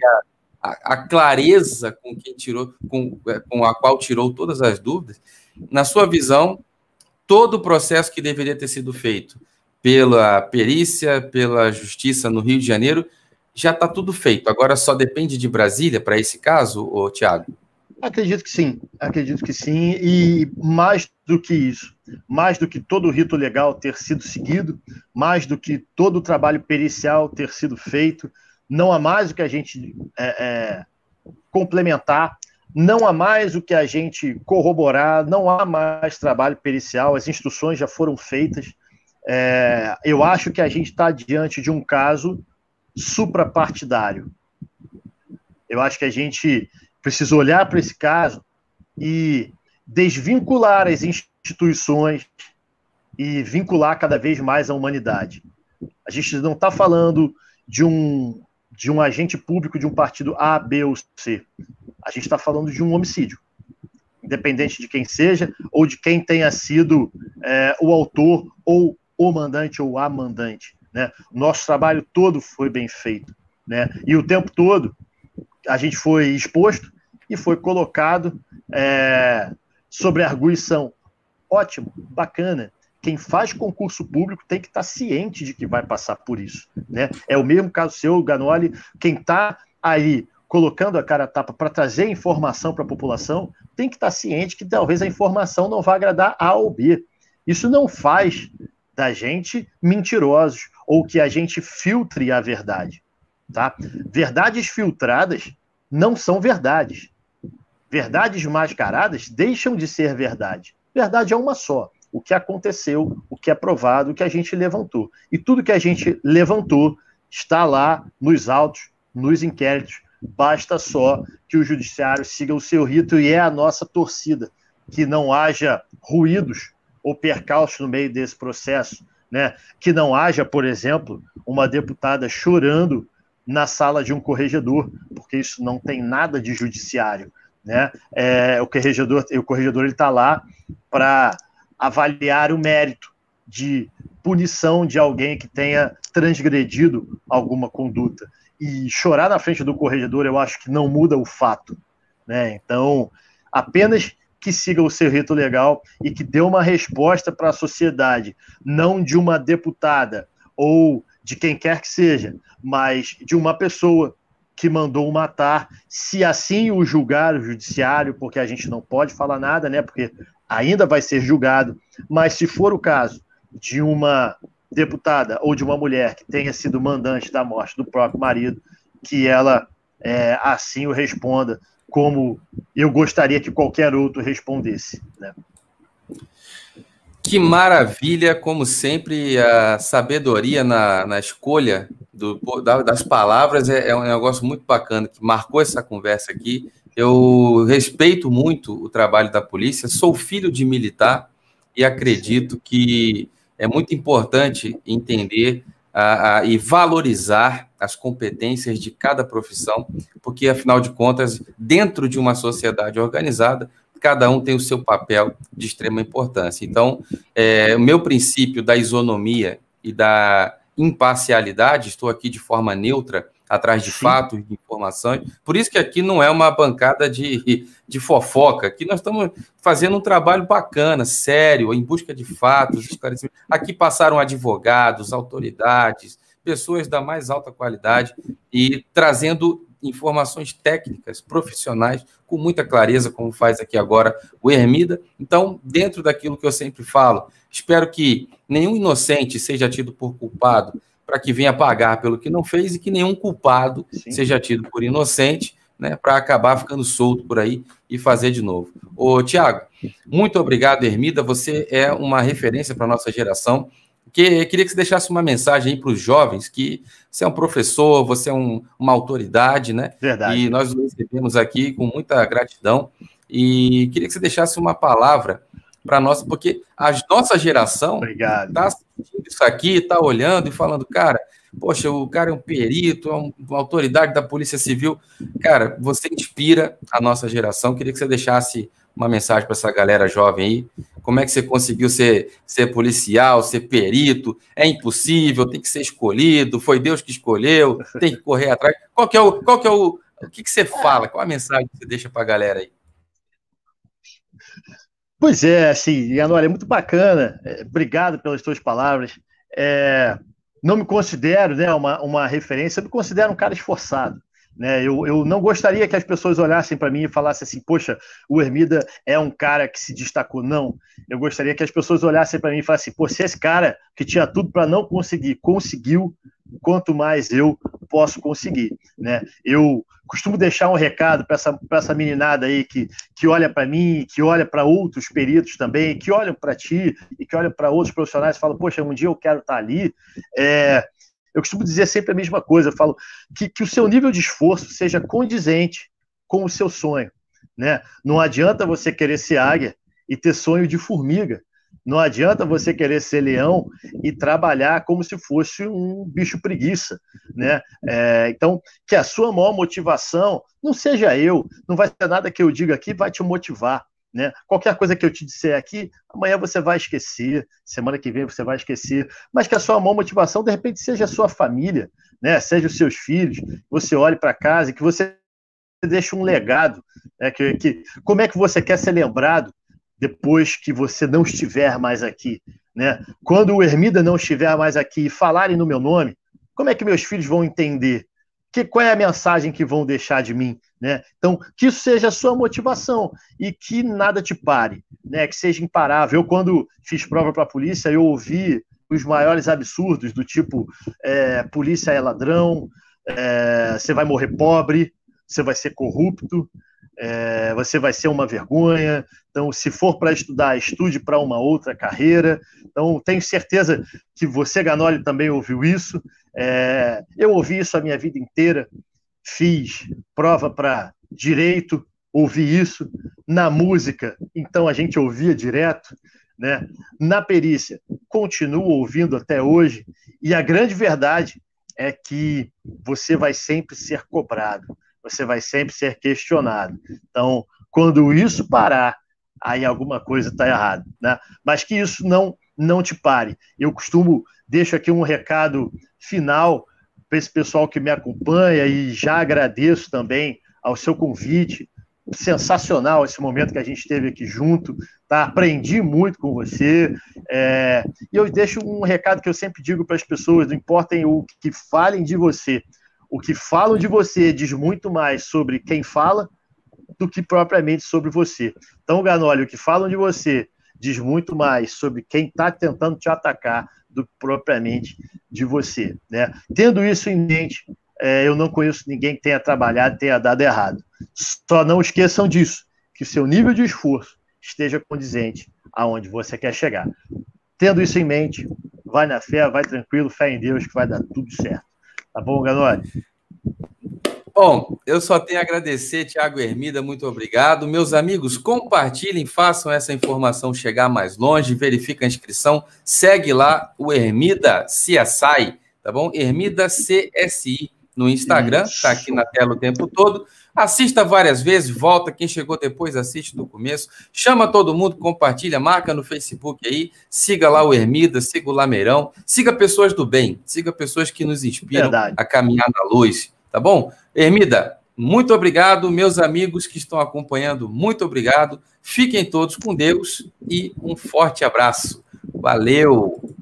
a, a, a, clareza com quem tirou, com, é, com a qual tirou todas as dúvidas, na sua visão, todo o processo que deveria ter sido feito pela perícia, pela justiça no Rio de Janeiro, já está tudo feito. Agora só depende de Brasília para esse caso, Tiago? Acredito que sim, acredito que sim, e mais do que isso, mais do que todo o rito legal ter sido seguido, mais do que todo o trabalho pericial ter sido feito, não há mais o que a gente é, é, complementar, não há mais o que a gente corroborar, não há mais trabalho pericial, as instruções já foram feitas. É, eu acho que a gente está diante de um caso suprapartidário. Eu acho que a gente precisa olhar para esse caso e desvincular as instituições e vincular cada vez mais a humanidade. A gente não está falando de um, de um agente público de um partido A, B ou C. A gente está falando de um homicídio, independente de quem seja ou de quem tenha sido é, o autor ou o mandante ou a mandante. Né? Nosso trabalho todo foi bem feito. Né? E o tempo todo a gente foi exposto e foi colocado é, sobre arguição. Ótimo, bacana. Quem faz concurso público tem que estar ciente de que vai passar por isso. Né? É o mesmo caso seu, Ganoli. Quem está aí colocando a cara a tapa para trazer informação para a população tem que estar ciente que talvez a informação não vá agradar A ou B. Isso não faz da gente mentirosos ou que a gente filtre a verdade. Tá? Verdades filtradas não são verdades. Verdades mascaradas deixam de ser verdade. Verdade é uma só. O que aconteceu, o que é provado, o que a gente levantou. E tudo que a gente levantou está lá nos autos, nos inquéritos. Basta só que o judiciário siga o seu rito e é a nossa torcida. Que não haja ruídos ou percalços no meio desse processo. Né? Que não haja, por exemplo, uma deputada chorando na sala de um corregedor, porque isso não tem nada de judiciário. Né? É, o corregedor o corregedor está lá para avaliar o mérito de punição de alguém que tenha transgredido alguma conduta. E chorar na frente do corregedor, eu acho que não muda o fato. Né? Então, apenas que siga o seu rito legal e que dê uma resposta para a sociedade, não de uma deputada ou de quem quer que seja, mas de uma pessoa que mandou matar, se assim o julgar o judiciário, porque a gente não pode falar nada, né? Porque ainda vai ser julgado, mas se for o caso de uma deputada ou de uma mulher que tenha sido mandante da morte do próprio marido, que ela é, assim o responda, como eu gostaria que qualquer outro respondesse, né? Que maravilha, como sempre, a sabedoria na, na escolha do, das palavras é, é, um negócio muito bacana, que marcou essa conversa aqui. Eu respeito muito o trabalho da polícia, sou filho de militar e acredito que é muito importante entender a, a, e valorizar as competências de cada profissão, porque, afinal de contas, dentro de uma sociedade organizada, cada um tem o seu papel de extrema importância. Então, é, o meu princípio da isonomia e da imparcialidade, estou aqui de forma neutra, atrás de Sim. fatos, de informações. Por isso que aqui não é uma bancada de, de fofoca. Aqui nós estamos fazendo um trabalho bacana, sério, em busca de fatos, esclarecimentos. Aqui passaram advogados, autoridades, pessoas da mais alta qualidade e trazendo informações técnicas, profissionais, com muita clareza, como faz aqui agora o Hermida. Então, dentro daquilo que eu sempre falo, espero que nenhum inocente seja tido por culpado para que venha pagar pelo que não fez e que nenhum culpado Sim. seja tido por inocente, né, para acabar ficando solto por aí e fazer de novo. Ô, Tiago, muito obrigado, Hermida. Você é uma referência para a nossa geração que queria que você deixasse uma mensagem aí para os jovens que você é um professor, você é um, uma autoridade, né? Verdade. E nós recebemos aqui com muita gratidão e queria que você deixasse uma palavra para nós, porque a nossa geração está assistindo isso aqui, está olhando e falando, cara, poxa, o cara é um perito, é uma autoridade da Polícia Civil. Cara, você inspira a nossa geração. Queria que você deixasse uma mensagem para essa galera jovem aí. Como é que você conseguiu ser, ser policial, ser perito? É impossível, tem que ser escolhido, foi Deus que escolheu, tem que correr atrás. Qual que é o. Qual que é o, o que, que você fala? Qual a mensagem que você deixa para a galera aí? Pois é, assim, Anora, é muito bacana. É, obrigado pelas tuas palavras. É, não me considero né, uma, uma referência, eu me considero um cara esforçado. Né? Eu, eu não gostaria que as pessoas olhassem para mim e falassem assim, poxa, o Hermida é um cara que se destacou. Não. Eu gostaria que as pessoas olhassem para mim e falassem, pô, se esse cara que tinha tudo para não conseguir, conseguiu, quanto mais eu posso conseguir. Né? Eu costumo deixar um recado para essa, essa meninada aí que, que olha para mim, que olha para outros peritos também, que olham para ti e que olham para outros profissionais e falam, poxa, um dia eu quero estar tá ali. É, eu costumo dizer sempre a mesma coisa, eu falo que, que o seu nível de esforço seja condizente com o seu sonho. Né? Não adianta você querer ser águia e ter sonho de formiga. Não adianta você querer ser leão e trabalhar como se fosse um bicho preguiça, né? É, então, que a sua maior motivação não seja eu, não vai ser nada que eu diga aqui vai te motivar. Né? Qualquer coisa que eu te disser aqui, amanhã você vai esquecer, semana que vem você vai esquecer, mas que a sua maior motivação, de repente, seja a sua família, né? seja os seus filhos, você olhe para casa e que você deixe um legado. Né? Que, que, como é que você quer ser lembrado depois que você não estiver mais aqui? Né? Quando o Ermida não estiver mais aqui e falarem no meu nome, como é que meus filhos vão entender? Que, qual é a mensagem que vão deixar de mim? Né? Então, que isso seja a sua motivação e que nada te pare, né? que seja imparável. Eu, quando fiz prova para a polícia, eu ouvi os maiores absurdos, do tipo: é, polícia é ladrão, é, você vai morrer pobre, você vai ser corrupto, é, você vai ser uma vergonha. Então, se for para estudar, estude para uma outra carreira. Então, tenho certeza que você, Ganoli, também ouviu isso. É, eu ouvi isso a minha vida inteira fiz prova para direito, ouvi isso. Na música, então a gente ouvia direto. Né? Na perícia, continuo ouvindo até hoje. E a grande verdade é que você vai sempre ser cobrado, você vai sempre ser questionado. Então, quando isso parar, aí alguma coisa está errada. Né? Mas que isso não, não te pare. Eu costumo, deixo aqui um recado final para esse pessoal que me acompanha e já agradeço também ao seu convite. Sensacional esse momento que a gente teve aqui junto, tá? Aprendi muito com você. É... E eu deixo um recado que eu sempre digo para as pessoas: não importem o que falem de você, o que falam de você diz muito mais sobre quem fala do que propriamente sobre você. Então, Ganoli, o que falam de você diz muito mais sobre quem está tentando te atacar do que propriamente de você. Né? Tendo isso em mente, é, eu não conheço ninguém que tenha trabalhado e tenha dado errado. Só não esqueçam disso, que o seu nível de esforço esteja condizente aonde você quer chegar. Tendo isso em mente, vai na fé, vai tranquilo, fé em Deus que vai dar tudo certo. Tá bom, Ganoli? Bom, eu só tenho a agradecer, Tiago Hermida, muito obrigado. Meus amigos, compartilhem, façam essa informação chegar mais longe, verifica a inscrição, segue lá o Hermida CSI, tá bom? Hermida CSI no Instagram, tá aqui na tela o tempo todo. Assista várias vezes, volta. Quem chegou depois, assiste do começo. Chama todo mundo, compartilha, marca no Facebook aí. Siga lá o Hermida, siga o Lameirão. Siga pessoas do bem, siga pessoas que nos inspiram Verdade. a caminhar na luz, tá bom? Hermida, muito obrigado. Meus amigos que estão acompanhando, muito obrigado. Fiquem todos com Deus e um forte abraço. Valeu!